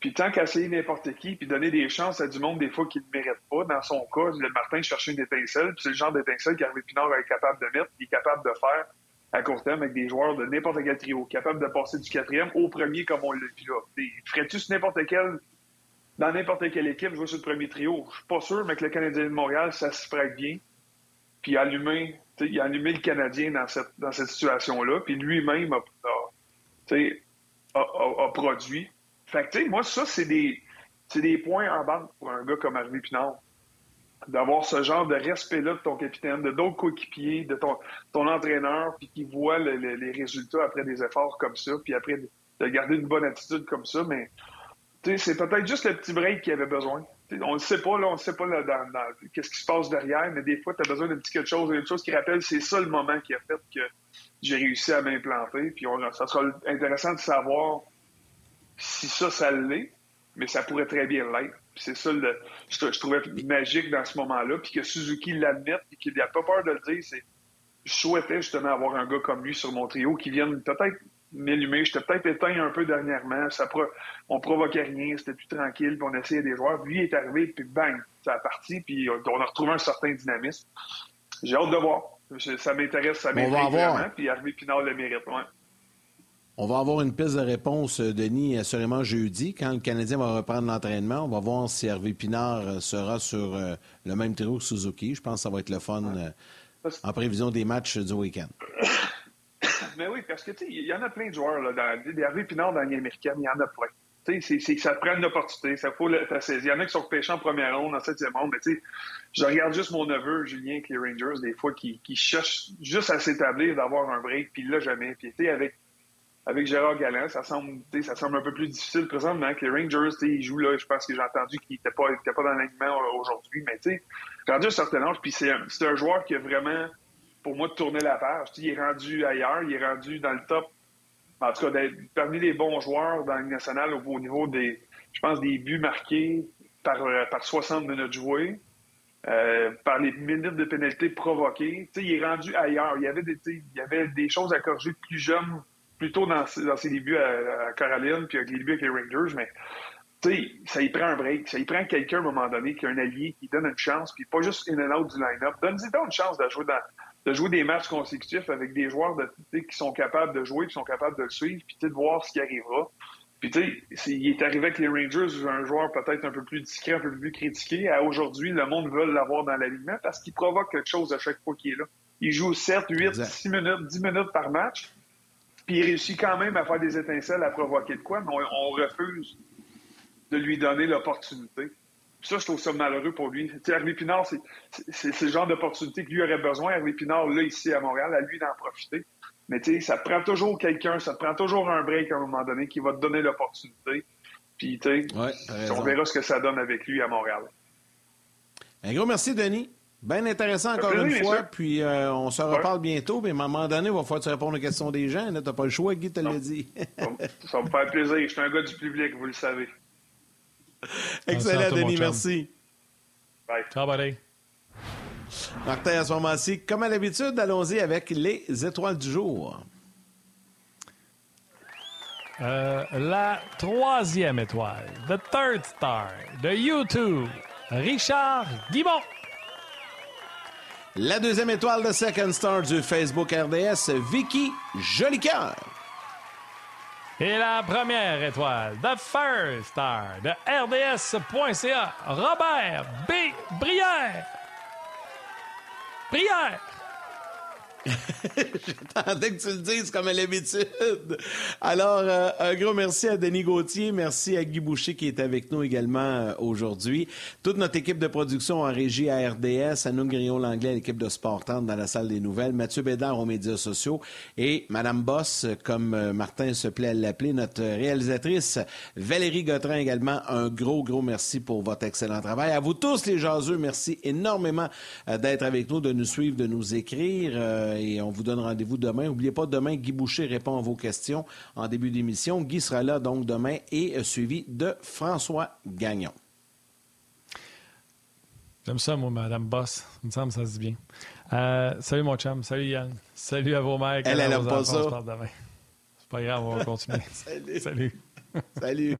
Puis tant qu'essayer n'importe qui, puis donner des chances à du monde des fois qu'il ne mérite pas, dans son cas, le Martin cherchait une étincelle, puis c'est le genre d'étincelle qu'Hervé Pinard est capable de mettre, il est capable de faire à court terme avec des joueurs de n'importe quel trio, capables de passer du quatrième au premier comme on l'a vu là. Ferais-tu n'importe quel, dans n'importe quelle équipe, jouer sur le premier trio? Je suis pas sûr, mais que le Canadien de Montréal, ça se ferait bien. Puis allumer, il a allumé le Canadien dans cette, dans cette situation-là, puis lui-même a, a, produit. Fait que, moi, ça, c'est des, des points en banque pour un gars comme Harvey Pinard d'avoir ce genre de respect-là de ton capitaine, de d'autres coéquipiers, de ton, ton entraîneur, puis qui voit les résultats après des efforts comme ça, puis après de garder une bonne attitude comme ça. Mais c'est peut-être juste le petit break qu'il avait besoin. on ne sait pas, là, on ne sait pas là, dans, qu'est-ce qui se passe derrière, mais des fois, tu as besoin d'un petit quelque chose, une chose qui rappelle, c'est ça le moment qui a fait que j'ai réussi à m'implanter. Puis ça sera intéressant de savoir si ça, ça l'est, mais ça pourrait très bien l'être c'est ça, le, je, trouvais magique dans ce moment-là. Puis que Suzuki l'admette et qu'il n'a pas peur de le dire, c'est je souhaitais justement avoir un gars comme lui sur mon trio qui vienne peut-être m'allumer. J'étais peut-être éteint un peu dernièrement. Ça pro... On provoquait rien, c'était plus tranquille, puis on essayait des joueurs. Lui est arrivé, puis bang, ça a parti, puis on a retrouvé un certain dynamisme. J'ai hâte de voir. Ça m'intéresse, ça m'intéresse vraiment, puis Hervé Pinard le mérite. Ouais. On va avoir une piste de réponse, euh, Denis, assurément jeudi, quand le Canadien va reprendre l'entraînement. On va voir si Hervé Pinard euh, sera sur euh, le même trio que Suzuki. Je pense que ça va être le fun en prévision des matchs du week-end. Mais oui, parce que il y en a plein de joueurs. Là, dans, Hervé Pinard dans l'année américaine, il y en a plein. C'est, c'est que ça prend une opportunité, ça faut le Il y en a qui sont repêchés en première ronde, en septième ronde, mais tu sais, je regarde juste mon neveu, Julien, avec les Rangers, des fois, qui, qui cherche juste à s'établir, d'avoir un break, puis l'a jamais. Puis tu avec avec Gérard Galland, ça semble, ça semble un peu plus difficile présentement avec les Rangers. Ils jouent là, je pense que j'ai entendu qu'il n'était pas, pas dans l'alignement euh, aujourd'hui, mais tu sais, rendu à un certain âge, puis c'est un, un, joueur qui a vraiment, pour moi, tourné la page. il est rendu ailleurs, il est rendu dans le top, en tout cas, parmi les bons joueurs dans le national au, niveau des, je pense, des buts marqués par, euh, par 60 minutes jouées. Euh, par les minutes de pénalité provoquées. il est rendu ailleurs. Il y avait des, il y avait des choses à corriger plus jeune plutôt dans, dans ses débuts à, Caroline, puis avec les débuts avec les Rangers, mais tu sais, ça y prend un break, ça y prend quelqu'un à un moment donné qui a un allié, qui donne une chance, puis pas juste in and out du line-up. Donne-y donc une chance de jouer, dans, de jouer des matchs consécutifs avec des joueurs de, qui sont capables de jouer, qui sont capables de le suivre, puis de voir ce qui arrivera. Puis tu sais, il est arrivé avec les Rangers, un joueur peut-être un peu plus discret, un peu plus critiqué. À aujourd'hui, le monde veut l'avoir dans l'alignement parce qu'il provoque quelque chose à chaque fois qu'il est là. Il joue 7, 8, 6 minutes, 10 minutes par match Puis il réussit quand même à faire des étincelles, à provoquer de quoi, mais on, refuse de lui donner l'opportunité. Ça, je trouve ça malheureux pour lui. Tu Hervé Pinard, c'est le genre d'opportunité que lui aurait besoin. Hervé Pinard, là, ici à Montréal, à lui d'en profiter. Mais tu sais, ça prend toujours quelqu'un, ça prend toujours un break à un moment donné qui va te donner l'opportunité. Puis, tu sais, on verra ce que ça donne avec lui à Montréal. Un gros merci, Denis. Bien intéressant encore une fois. Puis euh, on se reparle bientôt. Mais à un moment donné, il va falloir te répondre aux questions des gens. Tu n'as pas le choix, Guy te l'a dit. ça, va me faire plaisir. Je suis un gars du public, vous le savez. Excellent, Denis. Merci. Bye. Ciao, buddy. Martin, à ce moment-ci, comme à l'habitude, allons-y avec les étoiles du jour. Euh, la troisième étoile, The Third Star, de YouTube, Richard Guimont. La deuxième étoile de Second Star du Facebook RDS, Vicky Jolicoeur. Et la première étoile, The First Star de RDS.ca, Robert B. Brière. Brière. J'attendais que tu le dises comme à l'habitude. Alors, euh, un gros merci à Denis Gauthier. Merci à Guy Boucher qui est avec nous également euh, aujourd'hui. Toute notre équipe de production en régie à RDS, Anouk Grillon-Langlais, l'équipe de Sport dans la salle des nouvelles, Mathieu Bédard aux médias sociaux et Madame Boss, comme euh, Martin se plaît à l'appeler, notre réalisatrice Valérie Gautrin également. Un gros, gros merci pour votre excellent travail. À vous tous les jaseux, merci énormément d'être avec nous, de nous suivre, de nous écrire et on vous donne rendez-vous demain. N'oubliez pas, demain, Guy Boucher répond à vos questions en début d'émission. Guy sera là donc demain et euh, suivi de François Gagnon. J'aime ça, moi, Madame Boss. Il me semble que ça se dit bien. Euh, salut, mon chum. Salut, Yann. Salut à vos mères. Elle, elle pas ça. C'est pas grave, on va continuer. salut. Salut. salut.